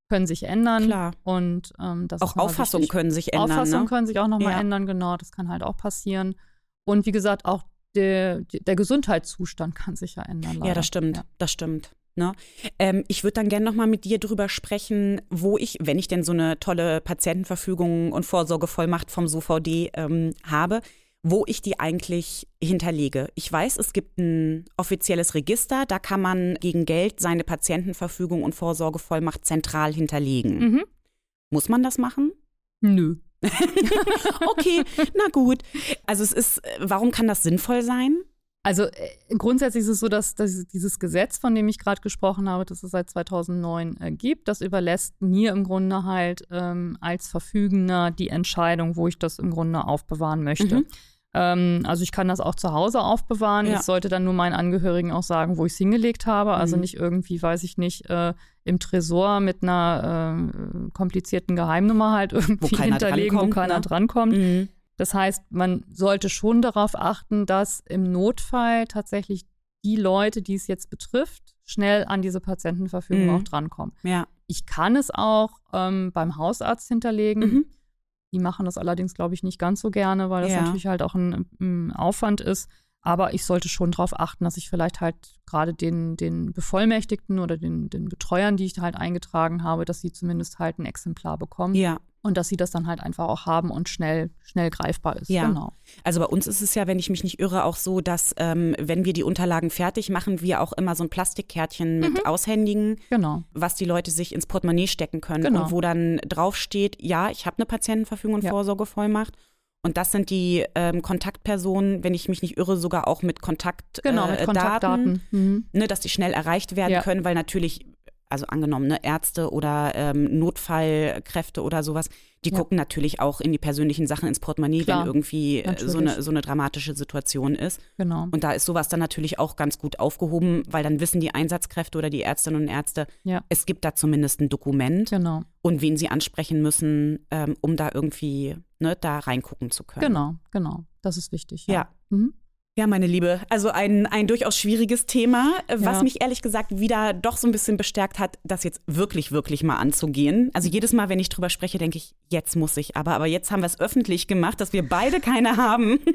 können sich ändern. Klar. Und ähm, das auch Auffassungen können sich ändern. Auffassungen ne? können sich auch nochmal ja. ändern, genau, das kann halt auch passieren. Und wie gesagt, auch der, der Gesundheitszustand kann sich ja ändern. Leider. Ja, das stimmt, ja. das stimmt. Ne? Ähm, ich würde dann gerne nochmal mit dir drüber sprechen, wo ich, wenn ich denn so eine tolle Patientenverfügung und Vorsorgevollmacht vom SOVD ähm, habe, wo ich die eigentlich hinterlege. Ich weiß, es gibt ein offizielles Register, da kann man gegen Geld seine Patientenverfügung und Vorsorgevollmacht zentral hinterlegen. Mhm. Muss man das machen? Nö. [laughs] okay, na gut. Also es ist, warum kann das sinnvoll sein? Also äh, grundsätzlich ist es so, dass, dass, dieses Gesetz, von dem ich gerade gesprochen habe, das es seit 2009 äh, gibt, das überlässt mir im Grunde halt ähm, als Verfügender die Entscheidung, wo ich das im Grunde aufbewahren möchte. Mhm. Ähm, also ich kann das auch zu Hause aufbewahren. Ja. Ich sollte dann nur meinen Angehörigen auch sagen, wo ich es hingelegt habe. Also mhm. nicht irgendwie, weiß ich nicht, äh, im Tresor mit einer äh, komplizierten Geheimnummer halt [laughs] irgendwie wo hinterlegen, wo keiner ne? drankommt. Mhm. Das heißt, man sollte schon darauf achten, dass im Notfall tatsächlich die Leute, die es jetzt betrifft, schnell an diese Patientenverfügung mhm. auch drankommen. Ja. Ich kann es auch ähm, beim Hausarzt hinterlegen. Mhm. Die machen das allerdings, glaube ich, nicht ganz so gerne, weil das ja. natürlich halt auch ein, ein, Aufwand ist. Aber ich sollte schon darauf achten, dass ich vielleicht halt gerade den, den Bevollmächtigten oder den, den Betreuern, die ich halt eingetragen habe, dass sie zumindest halt ein Exemplar bekommen. Ja. Und dass sie das dann halt einfach auch haben und schnell, schnell greifbar ist. Ja. Genau. Also bei uns ist es ja, wenn ich mich nicht irre, auch so, dass ähm, wenn wir die Unterlagen fertig machen, wir auch immer so ein Plastikkärtchen mit mhm. aushändigen, genau. was die Leute sich ins Portemonnaie stecken können genau. und wo dann draufsteht, ja, ich habe eine Patientenverfügung und ja. Vorsorgevollmacht. Und das sind die ähm, Kontaktpersonen, wenn ich mich nicht irre, sogar auch mit Kontaktdaten, genau, mit äh, Kontaktdaten. Mhm. Ne, dass die schnell erreicht werden ja. können, weil natürlich also angenommen, ne, Ärzte oder ähm, Notfallkräfte oder sowas, die ja. gucken natürlich auch in die persönlichen Sachen ins Portemonnaie, Klar, wenn irgendwie äh, so eine, so eine dramatische Situation ist. Genau. Und da ist sowas dann natürlich auch ganz gut aufgehoben, weil dann wissen die Einsatzkräfte oder die Ärztinnen und Ärzte, ja. es gibt da zumindest ein Dokument genau. und wen sie ansprechen müssen, ähm, um da irgendwie ne, da reingucken zu können. Genau, genau. Das ist wichtig. Ja. ja. Mhm. Ja, meine Liebe, also ein, ein durchaus schwieriges Thema, was ja. mich ehrlich gesagt wieder doch so ein bisschen bestärkt hat, das jetzt wirklich, wirklich mal anzugehen. Also jedes Mal, wenn ich drüber spreche, denke ich, jetzt muss ich aber. Aber jetzt haben wir es öffentlich gemacht, dass wir beide keine haben. [laughs]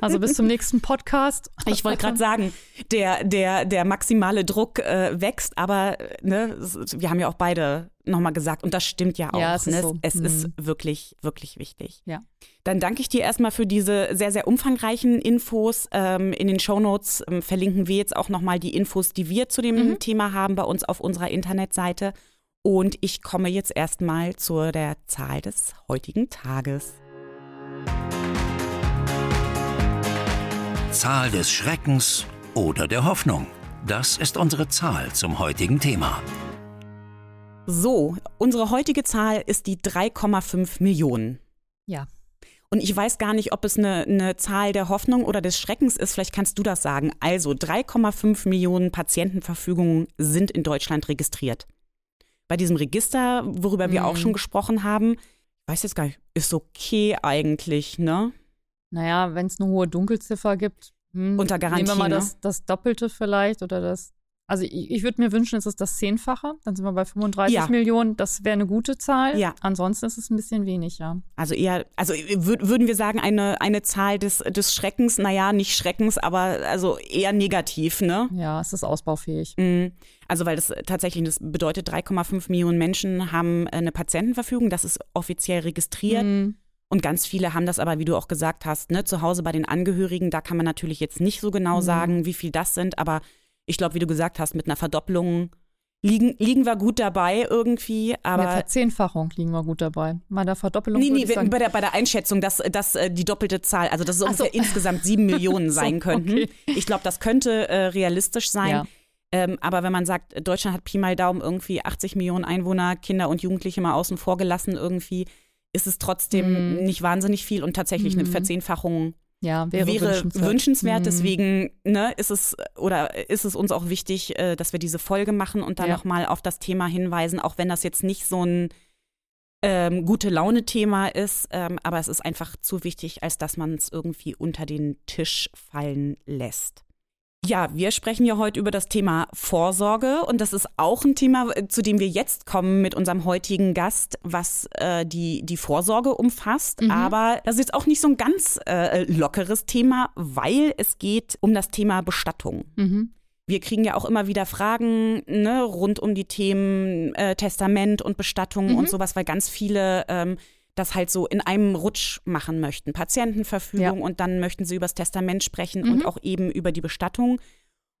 Also bis zum nächsten Podcast. Ich wollte gerade sagen, der, der, der maximale Druck äh, wächst, aber ne, wir haben ja auch beide nochmal gesagt. Und das stimmt ja auch. Ja, es, ne? ist, so. es mhm. ist wirklich, wirklich wichtig. Ja. Dann danke ich dir erstmal für diese sehr, sehr umfangreichen Infos. Ähm, in den Shownotes ähm, verlinken wir jetzt auch nochmal die Infos, die wir zu dem mhm. Thema haben bei uns auf unserer Internetseite. Und ich komme jetzt erstmal zu der Zahl des heutigen Tages. Zahl des Schreckens oder der Hoffnung. Das ist unsere Zahl zum heutigen Thema. So, unsere heutige Zahl ist die 3,5 Millionen. Ja. Und ich weiß gar nicht, ob es eine, eine, Zahl der Hoffnung oder des Schreckens ist. Vielleicht kannst du das sagen. Also 3,5 Millionen Patientenverfügungen sind in Deutschland registriert. Bei diesem Register, worüber mhm. wir auch mhm. schon gesprochen haben, ich weiß jetzt gar nicht, ist okay eigentlich, ne? Naja, wenn es eine hohe Dunkelziffer gibt, hm, unter Garantie. Nehmen wir mal ne? das, das Doppelte vielleicht oder das also ich, ich würde mir wünschen, es ist das Zehnfache. Dann sind wir bei 35 ja. Millionen. Das wäre eine gute Zahl. Ja. Ansonsten ist es ein bisschen wenig, ja. Also eher, also würden wir sagen, eine, eine Zahl des, des Schreckens, naja, nicht Schreckens, aber also eher negativ, ne? Ja, es ist ausbaufähig. Mhm. Also weil das tatsächlich, das bedeutet 3,5 Millionen Menschen haben eine Patientenverfügung, das ist offiziell registriert. Mhm. Und ganz viele haben das aber, wie du auch gesagt hast, ne, zu Hause bei den Angehörigen, da kann man natürlich jetzt nicht so genau mhm. sagen, wie viel das sind, aber ich glaube, wie du gesagt hast, mit einer Verdopplung liegen, liegen wir gut dabei irgendwie. Aber Mit Verzehnfachung liegen wir gut dabei. Bei der Verdoppelung. Nee, nee, bei der, bei der Einschätzung, dass, dass äh, die doppelte Zahl, also dass es ungefähr so. insgesamt sieben [laughs] Millionen sein so, könnten. Okay. Ich glaube, das könnte äh, realistisch sein. Ja. Ähm, aber wenn man sagt, Deutschland hat Pi mal Daumen irgendwie 80 Millionen Einwohner, Kinder und Jugendliche mal außen vor gelassen irgendwie, ist es trotzdem mm. nicht wahnsinnig viel und tatsächlich mm. eine mhm. Verzehnfachung ja, wäre, wäre wünschenswert. wünschenswert. Mhm. Deswegen ne, ist es oder ist es uns auch wichtig, äh, dass wir diese Folge machen und da ja. nochmal auf das Thema hinweisen, auch wenn das jetzt nicht so ein ähm, gute Laune-Thema ist, ähm, aber es ist einfach zu wichtig, als dass man es irgendwie unter den Tisch fallen lässt. Ja, wir sprechen ja heute über das Thema Vorsorge und das ist auch ein Thema, äh, zu dem wir jetzt kommen mit unserem heutigen Gast, was äh, die, die Vorsorge umfasst. Mhm. Aber das ist jetzt auch nicht so ein ganz äh, lockeres Thema, weil es geht um das Thema Bestattung. Mhm. Wir kriegen ja auch immer wieder Fragen ne, rund um die Themen äh, Testament und Bestattung mhm. und sowas, weil ganz viele ähm, das halt so in einem Rutsch machen möchten. Patientenverfügung ja. und dann möchten sie über das Testament sprechen mhm. und auch eben über die Bestattung.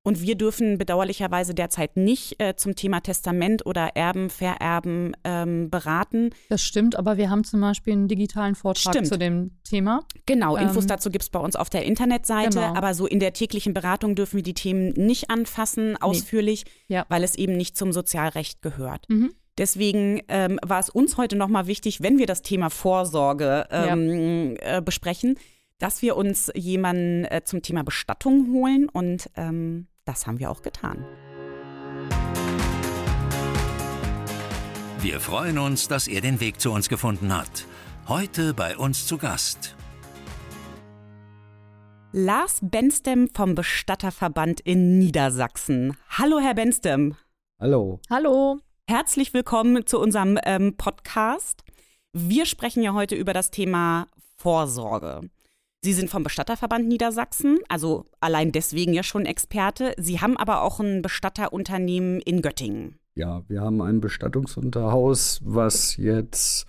Und wir dürfen bedauerlicherweise derzeit nicht äh, zum Thema Testament oder Erben, Vererben ähm, beraten. Das stimmt, aber wir haben zum Beispiel einen digitalen Vortrag stimmt. zu dem Thema. Genau, Infos ähm, dazu gibt es bei uns auf der Internetseite. Genau. Aber so in der täglichen Beratung dürfen wir die Themen nicht anfassen, ausführlich, nee. ja. weil es eben nicht zum Sozialrecht gehört. Mhm. Deswegen ähm, war es uns heute nochmal wichtig, wenn wir das Thema Vorsorge ähm, ja. äh, besprechen, dass wir uns jemanden äh, zum Thema Bestattung holen und ähm, das haben wir auch getan. Wir freuen uns, dass er den Weg zu uns gefunden hat. Heute bei uns zu Gast. Lars Benstem vom Bestatterverband in Niedersachsen. Hallo, Herr Benstem. Hallo. Hallo. Herzlich willkommen zu unserem ähm, Podcast. Wir sprechen ja heute über das Thema Vorsorge. Sie sind vom Bestatterverband Niedersachsen, also allein deswegen ja schon Experte. Sie haben aber auch ein Bestatterunternehmen in Göttingen. Ja, wir haben ein Bestattungsunterhaus, was jetzt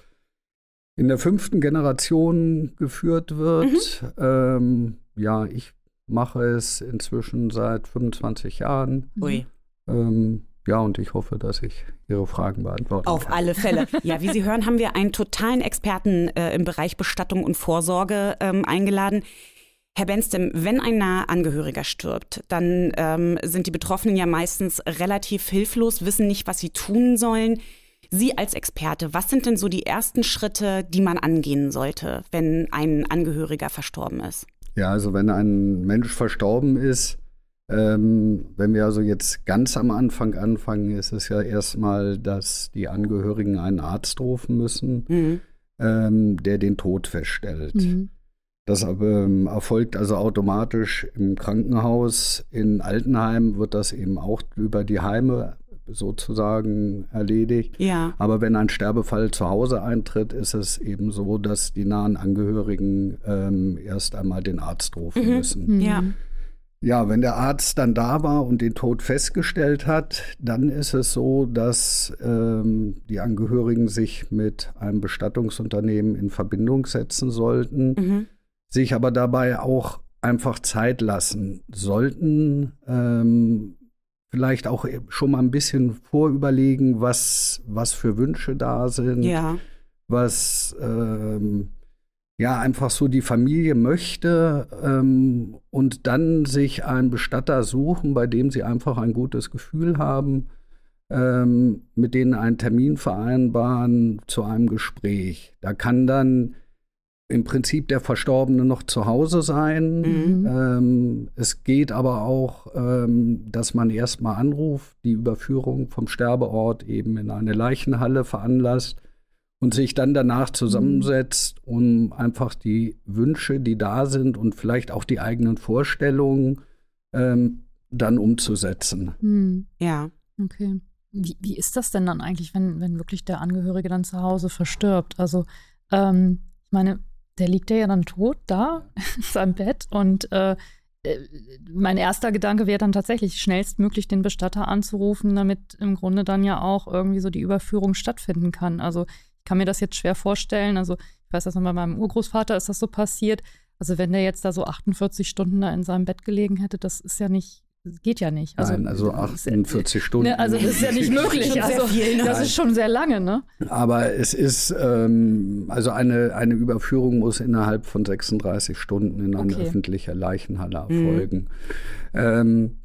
in der fünften Generation geführt wird. Mhm. Ähm, ja, ich mache es inzwischen seit 25 Jahren. Ui. Ähm, ja, und ich hoffe, dass ich Ihre Fragen beantworten Auf kann. alle Fälle. [laughs] Ja, wie Sie hören, haben wir einen totalen Experten äh, im Bereich Bestattung und Vorsorge ähm, eingeladen. Herr Benstem, wenn ein naher Angehöriger stirbt, dann ähm, sind die Betroffenen ja meistens relativ hilflos, wissen nicht, was sie tun sollen. Sie als Experte, was sind denn so die ersten Schritte, die man angehen sollte, wenn ein Angehöriger verstorben ist? Ja, also wenn ein Mensch verstorben ist, ähm, wenn wir also jetzt ganz am Anfang anfangen, ist es ja erstmal, dass die Angehörigen einen Arzt rufen müssen, mhm. ähm, der den Tod feststellt. Mhm. Das ähm, erfolgt also automatisch im Krankenhaus. In Altenheim wird das eben auch über die Heime sozusagen erledigt. Ja. Aber wenn ein Sterbefall zu Hause eintritt, ist es eben so, dass die nahen Angehörigen ähm, erst einmal den Arzt rufen mhm. müssen. Mhm. Ja. Ja, wenn der Arzt dann da war und den Tod festgestellt hat, dann ist es so, dass ähm, die Angehörigen sich mit einem Bestattungsunternehmen in Verbindung setzen sollten, mhm. sich aber dabei auch einfach Zeit lassen sollten, ähm, vielleicht auch schon mal ein bisschen vorüberlegen, was, was für Wünsche da sind, ja. was ähm, ja einfach so die Familie möchte ähm, und dann sich einen Bestatter suchen, bei dem sie einfach ein gutes Gefühl haben, ähm, mit denen einen Termin vereinbaren zu einem Gespräch. Da kann dann im Prinzip der Verstorbene noch zu Hause sein. Mhm. Ähm, es geht aber auch, ähm, dass man erstmal anruft, die Überführung vom Sterbeort eben in eine Leichenhalle veranlasst und sich dann danach zusammensetzt, um einfach die Wünsche, die da sind und vielleicht auch die eigenen Vorstellungen ähm, dann umzusetzen. Mhm. Ja. Okay. Wie, wie ist das denn dann eigentlich, wenn, wenn wirklich der Angehörige dann zu Hause verstirbt? Also, ähm, ich meine, der liegt ja dann tot da in seinem Bett und äh, äh, mein erster Gedanke wäre dann tatsächlich schnellstmöglich den Bestatter anzurufen, damit im Grunde dann ja auch irgendwie so die Überführung stattfinden kann. Also kann mir das jetzt schwer vorstellen. Also ich weiß das noch bei meinem Urgroßvater ist das so passiert. Also wenn der jetzt da so 48 Stunden da in seinem Bett gelegen hätte, das ist ja nicht geht ja nicht. Also, Nein, also 48 ist, [laughs] Stunden. Ne, also das ist ja nicht möglich. Also, ne? Das ist schon sehr lange, ne? Aber es ist, ähm, also eine, eine Überführung muss innerhalb von 36 Stunden in eine okay. öffentliche Leichenhalle mhm. erfolgen. Mhm. Ähm,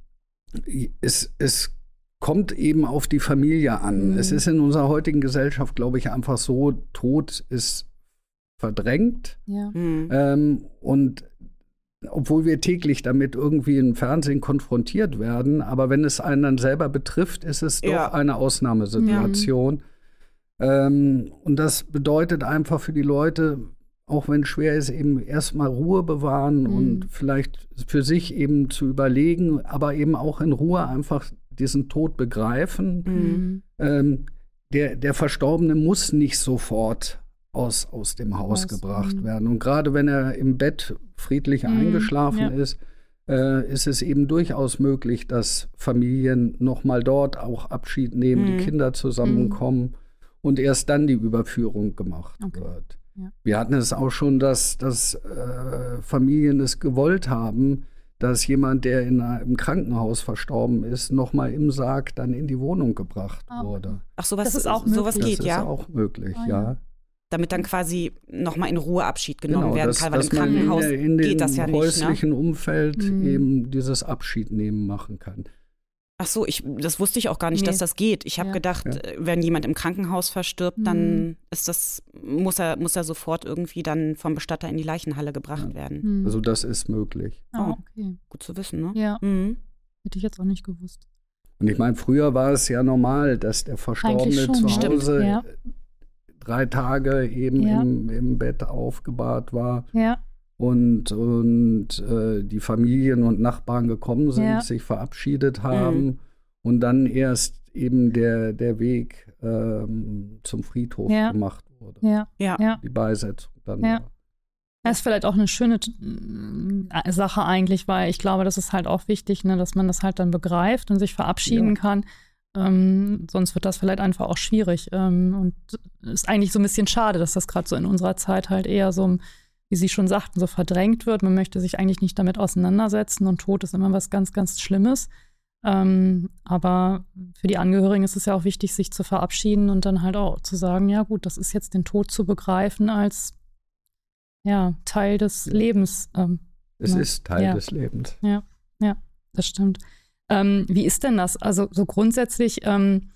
es, es kommt eben auf die Familie an. Mhm. Es ist in unserer heutigen Gesellschaft, glaube ich, einfach so, Tod ist verdrängt. Ja. Mhm. Ähm, und obwohl wir täglich damit irgendwie im Fernsehen konfrontiert werden. Aber wenn es einen dann selber betrifft, ist es doch ja. eine Ausnahmesituation. Ja. Ähm, und das bedeutet einfach für die Leute, auch wenn es schwer ist, eben erstmal Ruhe bewahren mhm. und vielleicht für sich eben zu überlegen, aber eben auch in Ruhe einfach diesen Tod begreifen. Mhm. Ähm, der, der Verstorbene muss nicht sofort aus, aus dem Haus aus, gebracht werden. Und gerade wenn er im Bett friedlich mhm, eingeschlafen ja. ist, äh, ist es eben durchaus möglich, dass Familien nochmal dort auch Abschied nehmen, mhm. die Kinder zusammenkommen mhm. und erst dann die Überführung gemacht okay. wird. Ja. Wir hatten es auch schon, dass, dass äh, Familien es gewollt haben, dass jemand, der in einem Krankenhaus verstorben ist, nochmal im Sarg dann in die Wohnung gebracht ah. wurde. Ach, sowas, das ist auch sowas geht, das ja? Das ist auch möglich, ah, ja. ja damit dann quasi nochmal in Ruhe Abschied genommen genau, werden kann, weil im Krankenhaus in, in geht das ja nicht. Im ne? häuslichen ne? Umfeld mhm. eben dieses Abschiednehmen machen kann. Ach so, ich, das wusste ich auch gar nicht, nee. dass das geht. Ich habe ja. gedacht, ja. wenn jemand im Krankenhaus verstirbt, dann mhm. ist das, muss er, muss er sofort irgendwie dann vom Bestatter in die Leichenhalle gebracht ja. werden. Mhm. Also das ist möglich. Oh, okay. Gut zu wissen, ne? Ja. Mhm. Hätte ich jetzt auch nicht gewusst. Und ich meine, früher war es ja normal, dass der Verstorbene zu Hause Stimmt, drei Tage eben ja. im, im, Bett aufgebahrt war. Ja. Und, und äh, die Familien und Nachbarn gekommen sind, ja. sich verabschiedet haben mhm. und dann erst eben der, der Weg ähm, zum Friedhof ja. gemacht wurde. Ja. Ja. Die Beisetzung dann. Ja. Das ist vielleicht auch eine schöne äh, Sache eigentlich, weil ich glaube, das ist halt auch wichtig, ne, dass man das halt dann begreift und sich verabschieden ja. kann Ähm, sonst wird das vielleicht einfach auch schwierig. Ähm, und ist eigentlich so ein bisschen schade, dass das gerade so in unserer Zeit halt eher so, wie Sie schon sagten, so verdrängt wird. Man möchte sich eigentlich nicht damit auseinandersetzen und Tod ist immer was ganz, ganz Schlimmes. Ähm, aber für die Angehörigen ist es ja auch wichtig, sich zu verabschieden und dann halt auch zu sagen, ja gut, das ist jetzt den Tod zu begreifen als ja, Teil des Lebens. Ähm, es ne? ist Teil ja. des Lebens. Ja, ja, das stimmt. Ähm, wie ist denn das? Also so grundsätzlich, ähm,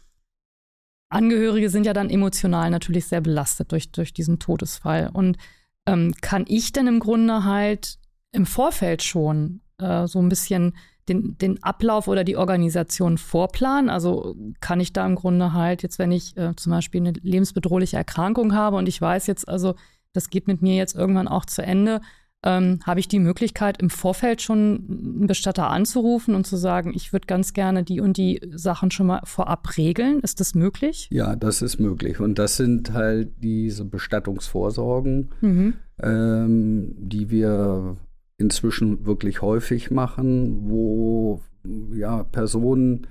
Angehörige sind ja dann emotional natürlich sehr belastet durch, durch diesen Todesfall. Und ähm, kann ich denn im Grunde halt im Vorfeld schon äh, so ein bisschen den, den Ablauf oder die Organisation vorplanen? Also kann ich da im Grunde halt jetzt, wenn ich äh, zum Beispiel eine lebensbedrohliche Erkrankung habe und ich weiß jetzt also, das geht mit mir jetzt irgendwann auch zu Ende, ähm, habe ich die Möglichkeit, im Vorfeld schon einen Bestatter anzurufen und zu sagen, ich würde ganz gerne die und die Sachen schon mal vorab regeln. Ist das möglich? Ja, das ist möglich. Und das sind halt diese Bestattungsvorsorgen, mhm. ähm, die wir inzwischen wirklich häufig machen, wo ja, Personen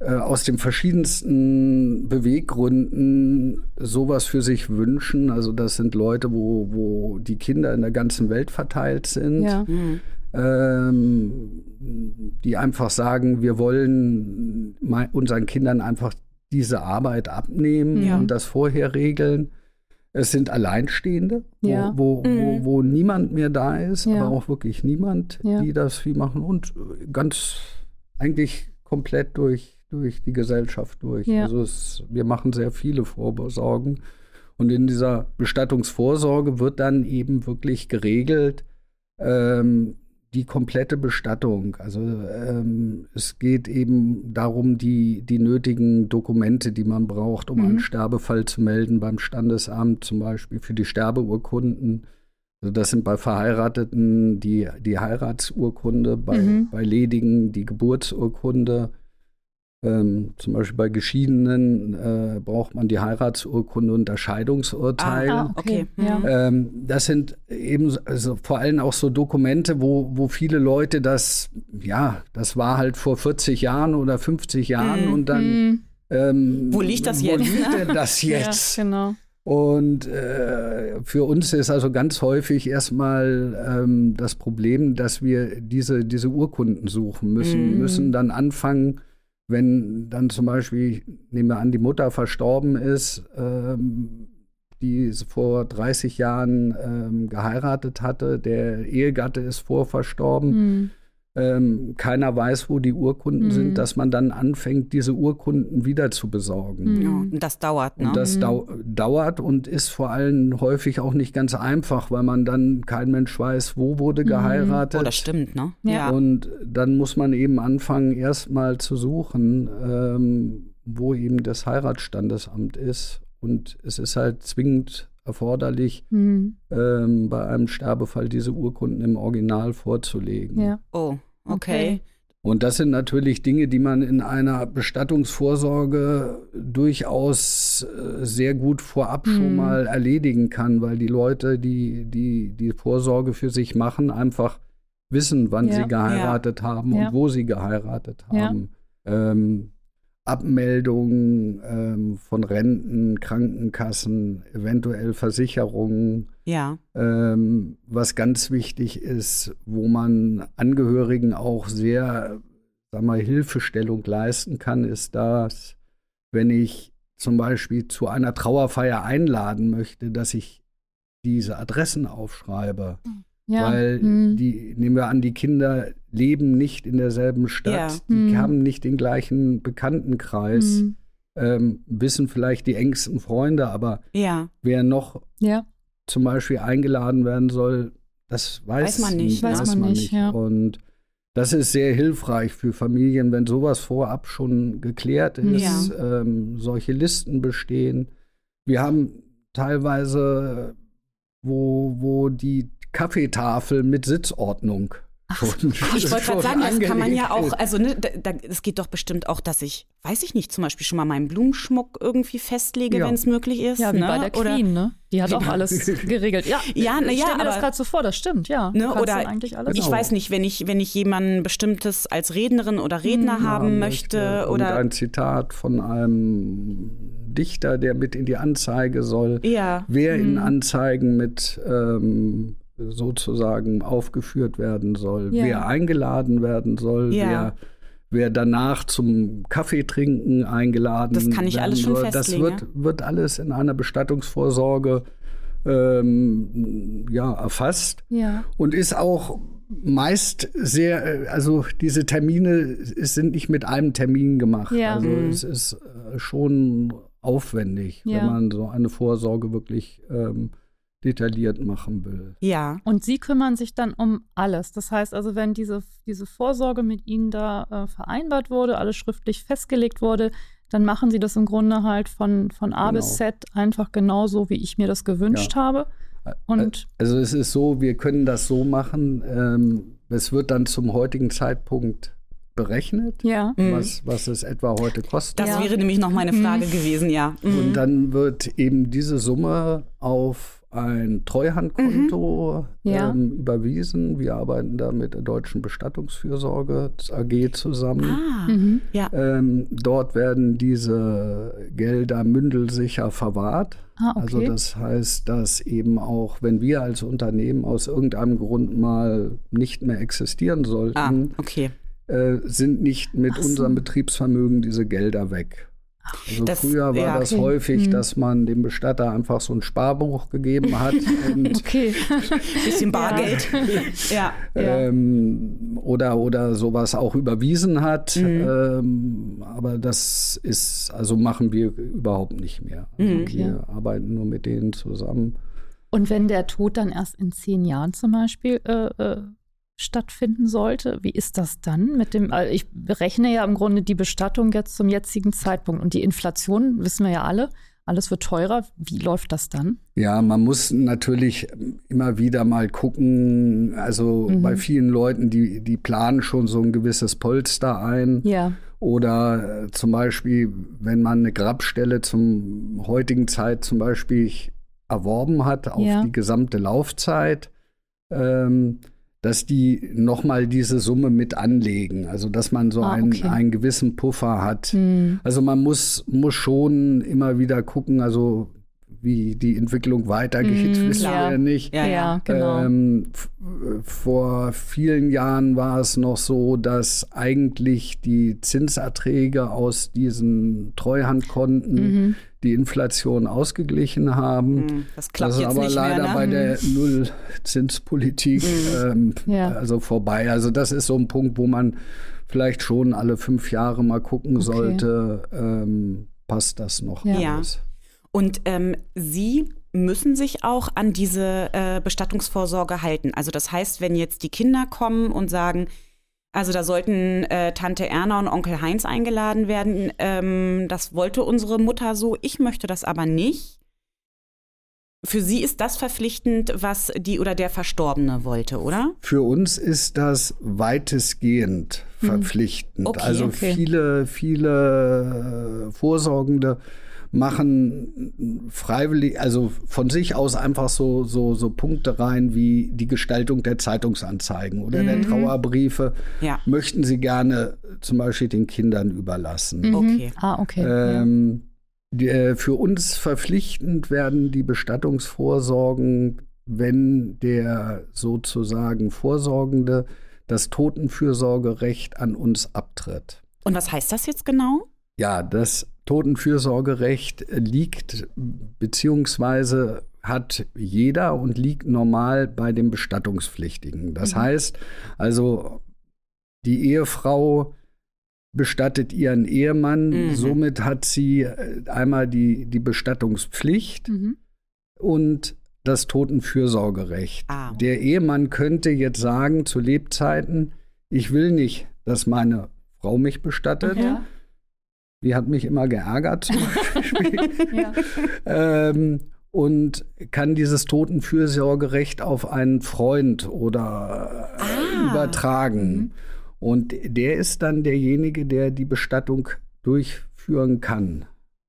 äh, aus den verschiedensten Beweggründen sowas für sich wünschen. Also das sind Leute, wo, wo die Kinder in der ganzen Welt verteilt sind. Ja. Mhm. Ähm, die einfach sagen, wir wollen unseren Kindern einfach diese Arbeit abnehmen ja. und das vorher regeln. Es sind Alleinstehende, ja. wo, wo, mhm. wo, wo, niemand mehr da ist, ja. aber auch wirklich niemand, die das viel machen und ganz eigentlich komplett durch durch die Gesellschaft durch. Ja. Also es, wir machen sehr viele Vorsorgen. Und in dieser Bestattungsvorsorge wird dann eben wirklich geregelt ähm, die komplette Bestattung. Also ähm, es geht eben darum, die, die nötigen Dokumente, die man braucht, um mhm. einen Sterbefall zu melden beim Standesamt, zum Beispiel für die Sterbeurkunden. Also das sind bei Verheirateten die, die Heiratsurkunde, bei, mhm. bei Ledigen die Geburtsurkunde ähm, zum Beispiel bei Geschiedenen äh, braucht man die Heiratsurkunde und das Scheidungsurteil. Ah, ah okay. Ja. Ähm, das sind eben also vor allem auch so Dokumente, wo, wo viele Leute das, ja, das war halt vor 40 Jahren oder 50 Jahren mm, und dann. Mm. Ähm, wo liegt das jetzt? Wo liegt denn das [laughs] jetzt? ja, genau. Und äh, für uns ist also ganz häufig erstmal ähm, das Problem, dass wir diese, diese Urkunden suchen müssen, mm. müssen dann anfangen, wenn dann zum Beispiel, nehmen wir an, die Mutter verstorben ist, ähm, die vor 30 Jahren ähm, geheiratet hatte, der Ehegatte ist vorverstorben, mhm ähm, keiner weiß, wo die Urkunden mhm. sind, dass man dann anfängt, diese Urkunden wieder zu besorgen. Mhm. Ja, und das dauert. Ne? Und das mhm. dau dauert und ist vor allem häufig auch nicht ganz einfach, weil man dann kein Mensch weiß, wo wurde mhm. geheiratet. Oh, das stimmt, ne? Ja. Und dann muss man eben anfangen, erstmal zu suchen, ähm, wo eben das Heiratsstandesamt ist. Und es ist halt zwingend erforderlich, mhm. ähm, bei einem Sterbefall diese Urkunden im Original vorzulegen. Ja. Oh. Okay. Und das sind natürlich Dinge, die man in einer Bestattungsvorsorge durchaus äh, sehr gut vorab mhm. schon mal erledigen kann, weil die Leute, die, die die Vorsorge für sich machen, einfach wissen, wann ja. sie geheiratet ja. haben ja. und wo sie geheiratet haben. Ähm, Abmeldungen ähm, von Renten, Krankenkassen, eventuell Versicherungen. Ja. Ähm, was ganz wichtig ist, wo man Angehörigen auch sehr, sag mal, Hilfestellung leisten kann, ist das, wenn ich zum Beispiel zu einer Trauerfeier einladen möchte, dass ich diese Adressen aufschreibe. Ja. Weil mhm. die, nehmen wir an, die Kinder leben nicht in derselben Stadt, ja. die mhm. haben nicht den gleichen Bekanntenkreis, mhm. ähm, wissen vielleicht die engsten Freunde, aber ja. wer noch zum Beispiel eingeladen werden soll, das weiß, weiß man nicht. Weiß, weiß man nicht. Ja. Und das ist sehr hilfreich für Familien, wenn sowas vorab schon geklärt ist, ähm, solche Listen bestehen. Wir haben teilweise, wo, wo die Kaffeetafel mit Sitzordnung schon, ich wollte gerade sagen, das kann man ja auch, also ne, es geht doch bestimmt auch, dass ich, weiß ich nicht, zum Beispiel schon mal meinen Blumenschmuck irgendwie festlege, ja. wenn es möglich ist. Ja, wie ne? bei der Queen, oder, ne? Die hat auch alles [laughs] geregelt. Ja, ja, na, ich ja, stelle mir das gerade so vor, das stimmt, ja. Ne, oder eigentlich alles ich genau. weiß nicht, wenn ich, wenn ich jemanden bestimmtes als Rednerin oder Redner mhm. haben möchte oder ein Zitat von einem Dichter, der mit in die Anzeige soll. Ja. Wer mhm. in Anzeigen mit ähm, sozusagen aufgeführt werden soll, ja. wer eingeladen werden soll, ja. wer, wer danach zum Kaffee trinken eingeladen Das kann ich alles schon soll. festlegen. Das wird, wird alles in einer Bestattungsvorsorge ähm, ja, erfasst ja. und ist auch meist sehr, also diese Termine sind nicht mit einem Termin gemacht. Ja. Also mhm. es ist äh, schon aufwendig, ja. wenn man so eine Vorsorge wirklich ähm, detailliert machen will. Ja. Und Sie kümmern sich dann um alles. Das heißt also, wenn diese, diese Vorsorge mit Ihnen da äh, vereinbart wurde, alles schriftlich festgelegt wurde, dann machen Sie das im Grunde halt von, von A genau. bis Z einfach genauso, wie ich mir das gewünscht ja. habe. Und also es ist so, wir können das so machen. Ähm, es wird dann zum heutigen Zeitpunkt berechnet, ja. was, was es etwa heute kostet. Das ja. wäre nämlich noch meine Frage mhm. gewesen, ja. Mhm. Und dann wird eben diese Summe auf ein Treuhandkonto mhm. ja. ähm, überwiesen. Wir arbeiten da mit der Deutschen Bestattungsfürsorge AG zusammen. Ah, mhm. ja. ähm, dort werden diese Gelder mündelsicher verwahrt. Ah, okay. Also das heißt, dass eben auch, wenn wir als Unternehmen aus irgendeinem Grund mal nicht mehr existieren sollten, ah, okay. äh, sind nicht mit so. unserem Betriebsvermögen diese Gelder weg. Also das, früher war ja, das häufig, hm. dass man dem Bestatter einfach so ein Sparbuch gegeben hat. [laughs] okay. [laughs] Bisschen Bargeld. [laughs] ja. Ähm, oder, oder sowas auch überwiesen hat. Mhm. Ähm, aber das ist, also machen wir überhaupt nicht mehr. Also mhm. Wir arbeiten nur mit denen zusammen. Und wenn der Tod dann erst in zehn Jahren zum Beispiel äh, äh stattfinden sollte. Wie ist das dann mit dem, also ich berechne ja im Grunde die Bestattung jetzt zum jetzigen Zeitpunkt und die Inflation, wissen wir ja alle, alles wird teurer. Wie läuft das dann? Ja, man muss natürlich immer wieder mal gucken. Also mhm. bei vielen Leuten, die, die planen schon so ein gewisses Polster ein. Ja. Oder äh, zum Beispiel, wenn man eine Grabstelle zum heutigen Zeit zum Beispiel erworben hat auf ja. die gesamte Laufzeit. Ähm, dass die nochmal diese Summe mit anlegen. Also dass man so ah, einen, okay. einen gewissen Puffer hat. Hm. Also man muss, muss schon immer wieder gucken, also wie die Entwicklung weitergeht, mm, wissen wir ja nicht. Ja, ja, genau. Ähm, vor vielen Jahren war es noch so, dass eigentlich die Zinserträge aus diesen Treuhandkonten mhm die Inflation ausgeglichen haben. Hm, das klappt das ist aber leider mehr, ne? bei der hm. Nullzinspolitik hm. ähm, ja. also vorbei. Also das ist so ein Punkt, wo man vielleicht schon alle fünf Jahre mal gucken okay. sollte, ähm, passt das noch ja. alles. Und ähm, Sie müssen sich auch an diese äh, Bestattungsvorsorge halten. Also das heißt, wenn jetzt die Kinder kommen und sagen, also da sollten äh, Tante Erna und Onkel Heinz eingeladen werden. Ähm, das wollte unsere Mutter so. Ich möchte das aber nicht. Für Sie ist das verpflichtend, was die oder der Verstorbene wollte, oder? Für uns ist das weitestgehend hm. verpflichtend. Okay, also okay. viele, viele Vorsorgende machen freiwillig, also von sich aus einfach so, so, so Punkte rein wie die Gestaltung der Zeitungsanzeigen oder mhm. der Trauerbriefe. Ja. Möchten sie gerne zum Beispiel den Kindern überlassen. Mhm. Okay. Ah, okay. Ähm, die, äh, für uns verpflichtend werden die Bestattungsvorsorgen, wenn der sozusagen Vorsorgende das Totenfürsorgerecht an uns abtritt. Und was heißt das jetzt genau? Ja, das Totenfürsorgerecht liegt beziehungsweise hat jeder und liegt normal bei dem Bestattungspflichtigen. Das mhm. heißt also, die Ehefrau bestattet ihren Ehemann, mhm. somit hat sie äh, einmal die, die Bestattungspflicht mhm. und das Totenfürsorgerecht. Ah. Der Ehemann könnte jetzt sagen zu Lebzeiten, ich will nicht, dass meine Frau mich bestattet. Ja die hat mich immer geärgert zum Beispiel. [laughs] ja. ähm, und kann dieses Totenfürsorgerecht auf einen Freund oder ah. übertragen. Mhm. Und der ist dann derjenige, der die Bestattung durchführen kann.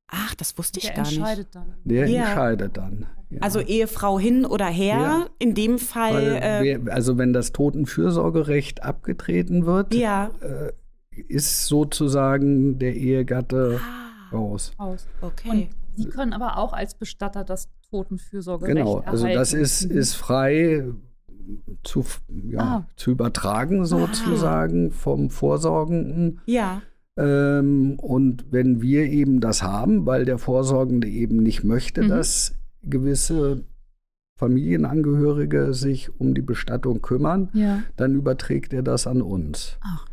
Ach, das wusste ich der gar nicht. Der entscheidet dann. Der ja. entscheidet dann. Ja. Also Ehefrau hin oder her, ja. in dem Fall. Weil, äh, also wenn das Totenfürsorgerecht abgetreten wird, ja. äh, ist sozusagen der Ehegatte ah. raus. Aus. Okay. Und Sie können aber auch als Bestatter das Totenfürsorgerecht Genau, also erhalten. das ist, mhm. ist frei zu, ja, ah. zu übertragen sozusagen ah. vom Vorsorgenden. Ja. Ähm, und wenn wir eben das haben, weil der Vorsorgende eben nicht möchte, mhm. dass gewisse Familienangehörige sich um die Bestattung kümmern, ja. dann überträgt er das an uns. Ach,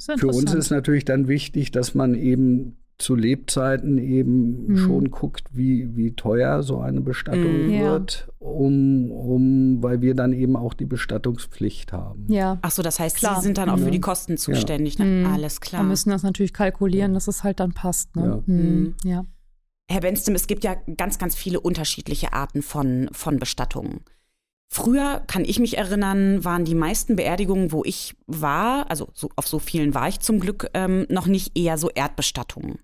Für uns ist natürlich dann wichtig, dass man eben zu Lebzeiten eben mhm. schon guckt, wie, wie teuer so eine Bestattung mhm, wird, um, um, weil wir dann eben auch die Bestattungspflicht haben. Ja. Ach so, das heißt, klar. Sie sind dann auch ja. für die Kosten zuständig. Ja. Mhm. Alles klar. Wir müssen das natürlich kalkulieren, dass es halt dann passt. Ne? Mhm. ja. Herr Benstem, es gibt ja ganz, ganz viele unterschiedliche Arten von, von Bestattungen. Früher, kann ich mich erinnern, waren die meisten Beerdigungen, wo ich war, also so, auf so vielen war ich zum Glück ähm, noch nicht eher so Erdbestattungen.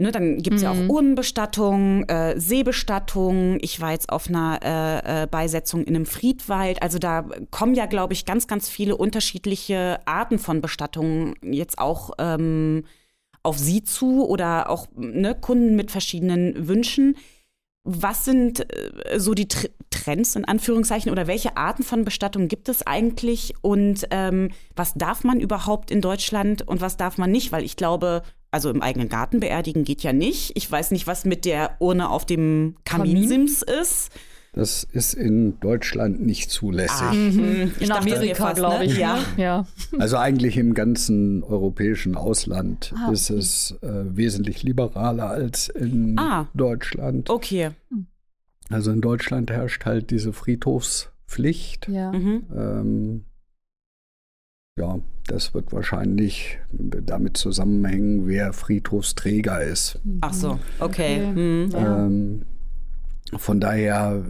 Ne, dann gibt es mhm. ja auch mhm. Urnenbestattung, äh, Seebestattung. Ich war jetzt auf einer äh, äh, Beisetzung in einem Friedwald. Also da kommen ja, glaube ich, ganz, ganz viele unterschiedliche Arten von Bestattungen jetzt auch ähm, auf Sie zu oder auch ne, Kunden mit verschiedenen Wünschen. Was sind äh, so die Trends in Anführungszeichen oder welche Arten von Bestattung gibt es eigentlich und ähm, was darf man überhaupt in Deutschland und was darf man nicht? Weil ich glaube, also im eigenen Garten beerdigen geht ja nicht. Ich weiß nicht, was mit der Urne auf dem Kaminsims Kamin? ist. Das ist in Deutschland nicht zulässig. Ah, mhm. In Amerika, glaube ich. Ne? Ja. ja. Also eigentlich im ganzen europäischen Ausland ah, ist es äh, wesentlich liberaler als in ah. Deutschland. Okay. Also in Deutschland herrscht halt diese Friedhofspflicht. Ja. Mhm. Ähm, ja, das wird wahrscheinlich damit zusammenhängen, wer Friedhofsträger ist. Ach so, okay. okay. Mhm. Ähm, von daher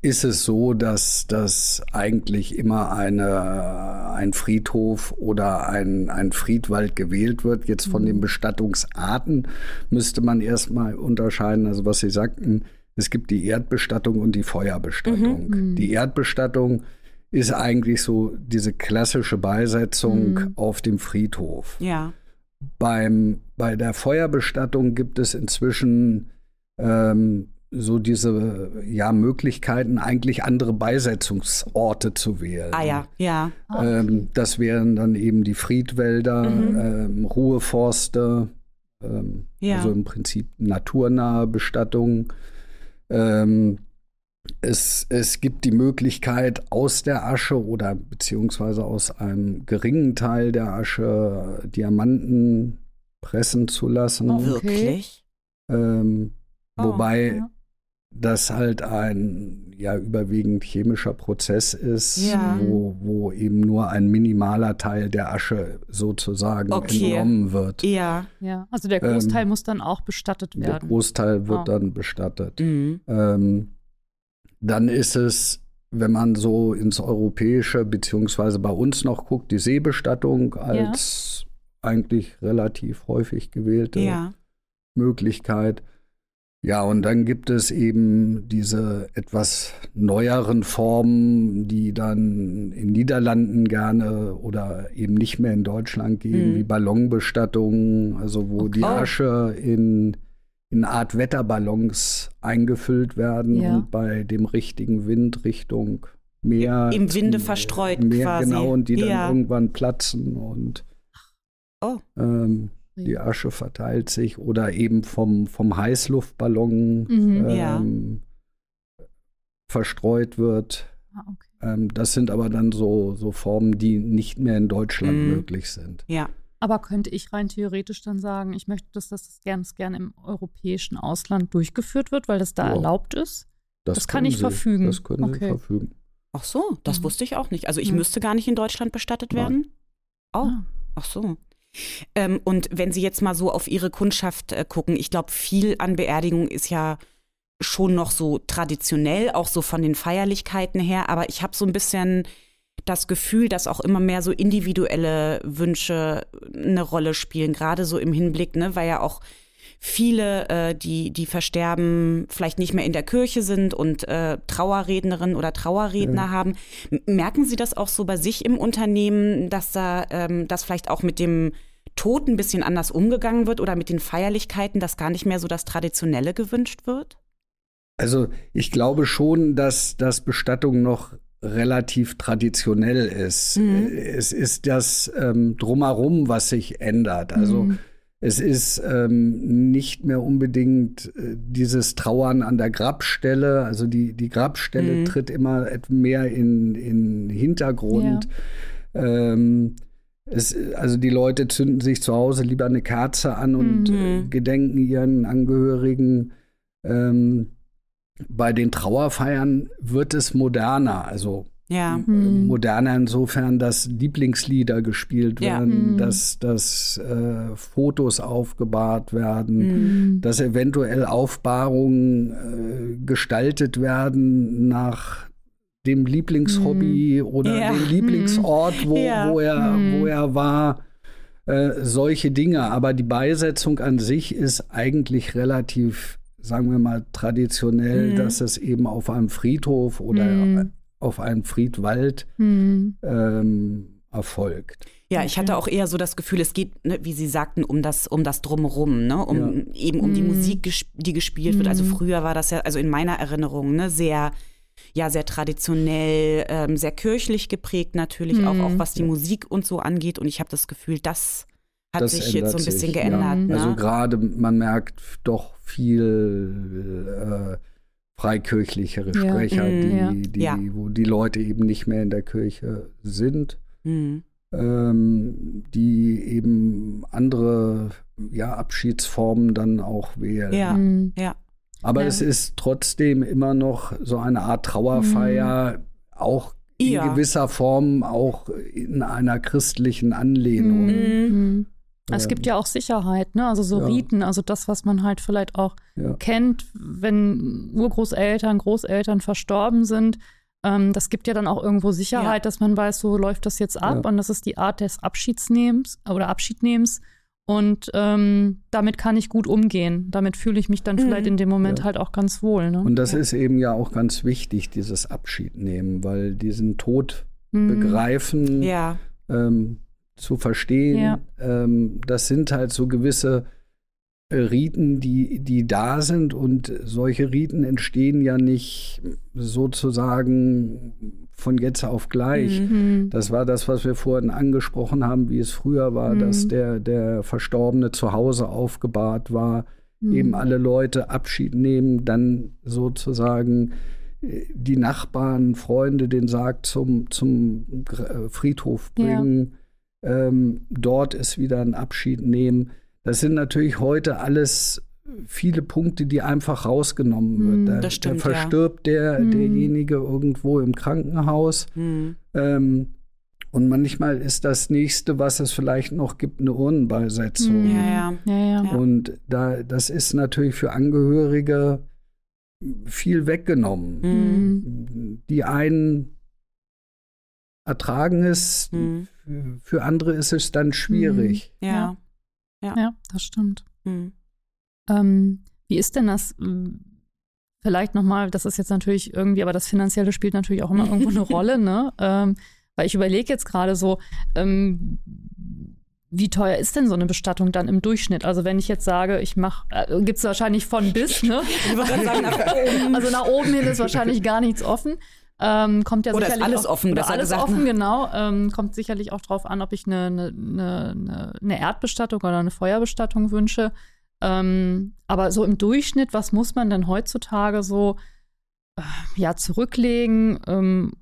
ist es so, dass, dass eigentlich immer eine, ein Friedhof oder ein, ein Friedwald gewählt wird. Jetzt von den mhm. Bestattungsarten müsste man erstmal unterscheiden. Also was Sie sagten, es gibt die Erdbestattung und die Feuerbestattung. Mhm. Die Erdbestattung ist eigentlich so diese klassische Beisetzung mhm. auf dem Friedhof. Ja. Beim, bei der Feuerbestattung gibt es inzwischen ähm, so diese ja, Möglichkeiten, eigentlich andere Beisetzungsorte zu wählen. Ah ja, ja. Ähm, das wären dann eben die Friedwälder, mhm. ähm, Ruheforste, ähm, ja. also im Prinzip naturnahe Bestattung. Ähm, es, es gibt die Möglichkeit, aus der Asche oder beziehungsweise aus einem geringen Teil der Asche Diamanten pressen zu lassen. Oh, wirklich? Ähm, oh, wobei ja. Das halt ein ja überwiegend chemischer Prozess ist, ja. wo, wo eben nur ein minimaler Teil der Asche sozusagen okay. entnommen wird. Ja. ja, also der Großteil ähm, muss dann auch bestattet werden. Der Großteil wird oh. dann bestattet. Mhm. Ähm, dann ist es, wenn man so ins Europäische beziehungsweise bei uns noch guckt, die Seebestattung als ja. eigentlich relativ häufig gewählte ja. Möglichkeit. Ja, und dann gibt es eben diese etwas neueren Formen, die dann in Niederlanden gerne oder eben nicht mehr in Deutschland gehen, mhm. wie Ballonbestattungen, also wo okay. die Asche in in Art Wetterballons eingefüllt werden ja. und bei dem richtigen Wind Richtung Meer. Im Winde verstreut Meer, quasi. Genau, und die dann ja. irgendwann platzen und oh. ähm, die Asche verteilt sich oder eben vom, vom Heißluftballon mhm, ähm, ja. verstreut wird. Ah, okay. ähm, das sind aber dann so, so Formen, die nicht mehr in Deutschland mhm. möglich sind. Ja. Aber könnte ich rein theoretisch dann sagen, ich möchte, dass das ganz gerne im europäischen Ausland durchgeführt wird, weil das da ja. erlaubt ist? Das, das kann ich Sie, verfügen. Das können okay. Sie verfügen. Ach so, das mhm. wusste ich auch nicht. Also ich mhm. müsste gar nicht in Deutschland bestattet werden? Oh, ah. ach so. Ähm, und wenn Sie jetzt mal so auf Ihre Kundschaft äh, gucken, ich glaube, viel an Beerdigung ist ja schon noch so traditionell, auch so von den Feierlichkeiten her, aber ich habe so ein bisschen das Gefühl, dass auch immer mehr so individuelle Wünsche eine Rolle spielen, gerade so im Hinblick, ne, weil ja auch viele, äh, die, die versterben, vielleicht nicht mehr in der Kirche sind und äh, Trauerrednerinnen oder Trauerredner ja. haben. Merken Sie das auch so bei sich im Unternehmen, dass da ähm, das vielleicht auch mit dem Tod ein bisschen anders umgegangen wird oder mit den Feierlichkeiten, dass gar nicht mehr so das Traditionelle gewünscht wird? Also ich glaube schon, dass, dass Bestattung noch relativ traditionell ist. Mhm. Es ist das ähm, drumherum, was sich ändert. Also mhm. Es ist ähm, nicht mehr unbedingt äh, dieses Trauern an der Grabstelle. Also die, die Grabstelle mhm. tritt immer mehr in, in Hintergrund. Ja. Ähm, es, also die Leute zünden sich zu Hause lieber eine Kerze an und äh, mhm. gedenken ihren Angehörigen. Ähm, bei den Trauerfeiern wird es moderner, also ja. Mhm. moderner insofern, dass Lieblingslieder gespielt werden, mhm. dass, dass äh, Fotos aufgebahrt werden, mhm. dass eventuell Aufbahrungen äh, gestaltet werden nach dem Lieblingshobby mhm. oder ja. dem Lieblingsort, wo, ja. wo, er, wo er war. Äh, solche Dinge. Aber die Beisetzung an sich ist eigentlich relativ sagen wir mal, traditionell, mhm. dass es eben auf einem Friedhof oder mhm. Auf einem Friedwald mhm. ähm, erfolgt. Ja, ich hatte auch eher so das Gefühl, es geht, ne, wie Sie sagten, um das, um das Drumherum, ne? um ja. eben um die mhm. Musik, die gespielt wird. Also mhm. früher war das ja, also in meiner Erinnerung, ne, sehr, ja, sehr traditionell, ähm, sehr kirchlich geprägt natürlich, auch, auch mhm. was die Musik und so angeht. Und ich habe das Gefühl, das hat das sich jetzt so ein bisschen sich, geändert. Ja. Ne? Also gerade, man merkt doch viel äh, freikirchlichere Sprecher, ja. die, die, ja. wo die Leute eben nicht mehr in der Kirche sind. Mhm. Ähm, die eben andere ja, Abschiedsformen dann auch wählen. Ja, mhm. ja. Aber ja. es ist trotzdem immer noch so eine Art Trauerfeier, mhm. auch in ja. gewisser Form auch in einer christlichen Anlehnung. Es gibt ja auch Sicherheit, ne? Also so ja. Riten, also das, was man halt vielleicht auch ja. kennt, wenn Urgroßeltern, Großeltern verstorben sind. Ähm, das gibt ja dann auch irgendwo Sicherheit, ja. dass man weiß, so läuft das jetzt ab und das ist die Art des Abschiedsnehmens oder Abschiednehmens. Und ähm, damit kann ich gut umgehen. Damit fühle ich mich dann mhm. vielleicht in dem Moment halt auch ganz wohl. Ne? Und das ist eben ja auch ganz wichtig, dieses Abschiednehmen, weil diesen Tod mhm. begreifen. Ja. Ähm, zu verstehen. Ja. Ähm, das sind halt so gewisse äh, Riten, die, die da sind und solche Riten entstehen ja nicht sozusagen von jetzt auf gleich. Mhm. Das war das, was wir vorhin angesprochen haben, wie es früher war, mhm. dass der, der Verstorbene zu Hause aufgebahrt war, mhm. eben alle Leute Abschied nehmen, dann sozusagen äh, die Nachbarn, Freunde den Sarg zum, zum äh, Friedhof bringen. Ja ähm, dort ist wieder ein Abschied nehmen. Das sind natürlich heute alles viele Punkte, die einfach rausgenommen hm, wird. Da, stimmt, da verstirbt ja. der, hm. derjenige irgendwo im Krankenhaus. Hm. Ähm, und manchmal ist das nächste, was es vielleicht noch gibt, eine Urnenbeisetzung. Ja, ja. ja, ja. Und da, das ist natürlich für Angehörige viel weggenommen. Die einen ertragen es. Für andere ist es dann schwierig. Hm. Ja. ja. Ja, das stimmt. Hm. Ähm, wie ist denn das? Hm, vielleicht nochmal, das ist jetzt natürlich irgendwie, aber das Finanzielle spielt natürlich auch immer irgendwo eine [laughs] Rolle, ne? Ähm, weil ich überlege jetzt gerade so, ähm, wie teuer ist denn so eine Bestattung dann im Durchschnitt? Also wenn ich jetzt sage, ich mache, äh, gibt es wahrscheinlich von bis, ne? [laughs] also nach oben hin ist wahrscheinlich gar nichts offen. Ähm, kommt ja oder sicherlich ist alles auch, offen, oder alles gesagt, offen, ne? genau. Ähm, kommt sicherlich auch drauf an, ob ich eine, eine, eine, eine Erdbestattung oder eine Feuerbestattung wünsche. Ähm, aber so im Durchschnitt, was muss man denn heutzutage so äh, ja, zurücklegen ähm,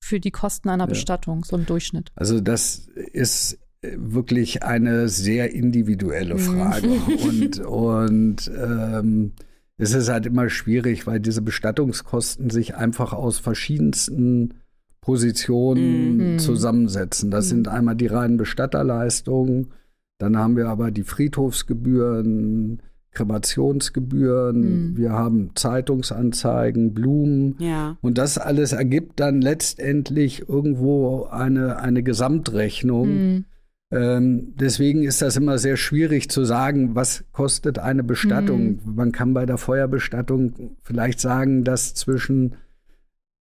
für die Kosten einer ja. Bestattung, so im Durchschnitt? Also das ist wirklich eine sehr individuelle mhm. Frage. [laughs] und und ähm, es ist halt immer schwierig, weil diese Bestattungskosten sich einfach aus verschiedensten Positionen mhm. zusammensetzen. Das mhm. sind einmal die reinen Bestatterleistungen, dann haben wir aber die Friedhofsgebühren, Kremationsgebühren, mhm. wir haben Zeitungsanzeigen, Blumen. Ja. Und das alles ergibt dann letztendlich irgendwo eine, eine Gesamtrechnung. Mhm. Ähm, deswegen ist das immer sehr schwierig zu sagen, was kostet eine Bestattung. Mhm. Man kann bei der Feuerbestattung vielleicht sagen, dass zwischen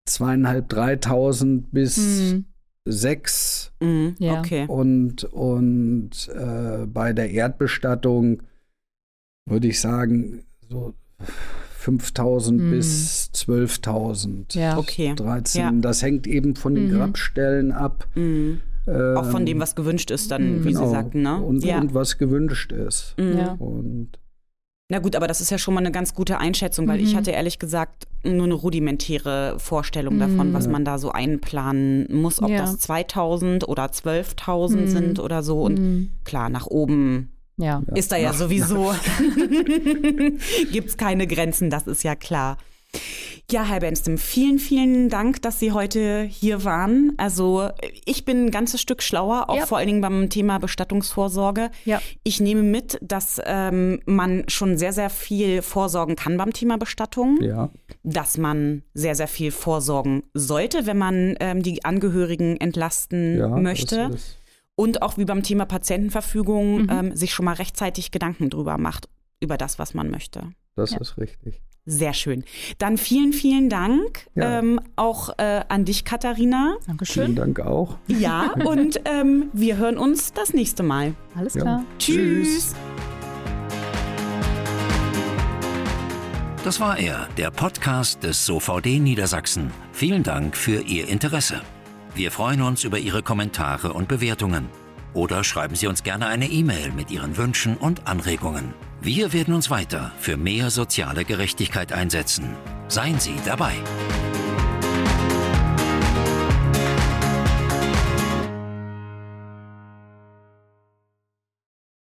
zweieinhalb, dreitausend bis mhm. sechs mhm, ja. okay. und, und äh, bei der Erdbestattung würde ich sagen, so 5000 mhm. bis 12.000. Ja. Okay. 13. Ja. Das hängt eben von den mhm. Grabstellen ab. Mhm. Ähm, Auch von dem, was gewünscht ist, dann, wie genau. Sie sagten, ne? Und, ja. und was gewünscht ist. Mhm. Ja. Und na gut, aber das ist ja schon mal eine ganz gute Einschätzung, weil mhm. ich hatte ehrlich gesagt nur eine rudimentäre Vorstellung mhm. davon, was man da so einplanen muss, ob ja. das 2000 oder 12.000 mhm. sind oder so. Und mhm. klar, nach oben ja. ist da ja, ja sowieso, [laughs] gibt es keine Grenzen, das ist ja klar. Ja, Herr Benstem, vielen, vielen Dank, dass Sie heute hier waren. Also ich bin ein ganzes Stück schlauer, auch ja. vor allen Dingen beim Thema Bestattungsvorsorge. Ja. Ich nehme mit, dass ähm, man schon sehr, sehr viel vorsorgen kann beim Thema Bestattung. Ja. Dass man sehr, sehr viel vorsorgen sollte, wenn man ähm, die Angehörigen entlasten ja, möchte. Und auch wie beim Thema Patientenverfügung mhm. ähm, sich schon mal rechtzeitig Gedanken drüber macht, über das, was man möchte. Das ist richtig. Sehr schön. Dann vielen, vielen Dank ja. ähm, auch äh, an dich, Katharina. Dankeschön. Vielen Dank auch. Ja, [laughs] und ähm, wir hören uns das nächste Mal. Alles klar. Ja. Tschüss. Das war er, der Podcast des SOVD Niedersachsen. Vielen Dank für Ihr Interesse. Wir freuen uns über Ihre Kommentare und Bewertungen. Oder schreiben Sie uns gerne eine E-Mail mit Ihren Wünschen und Anregungen. Wir werden uns weiter für mehr soziale Gerechtigkeit einsetzen. Seien Sie dabei.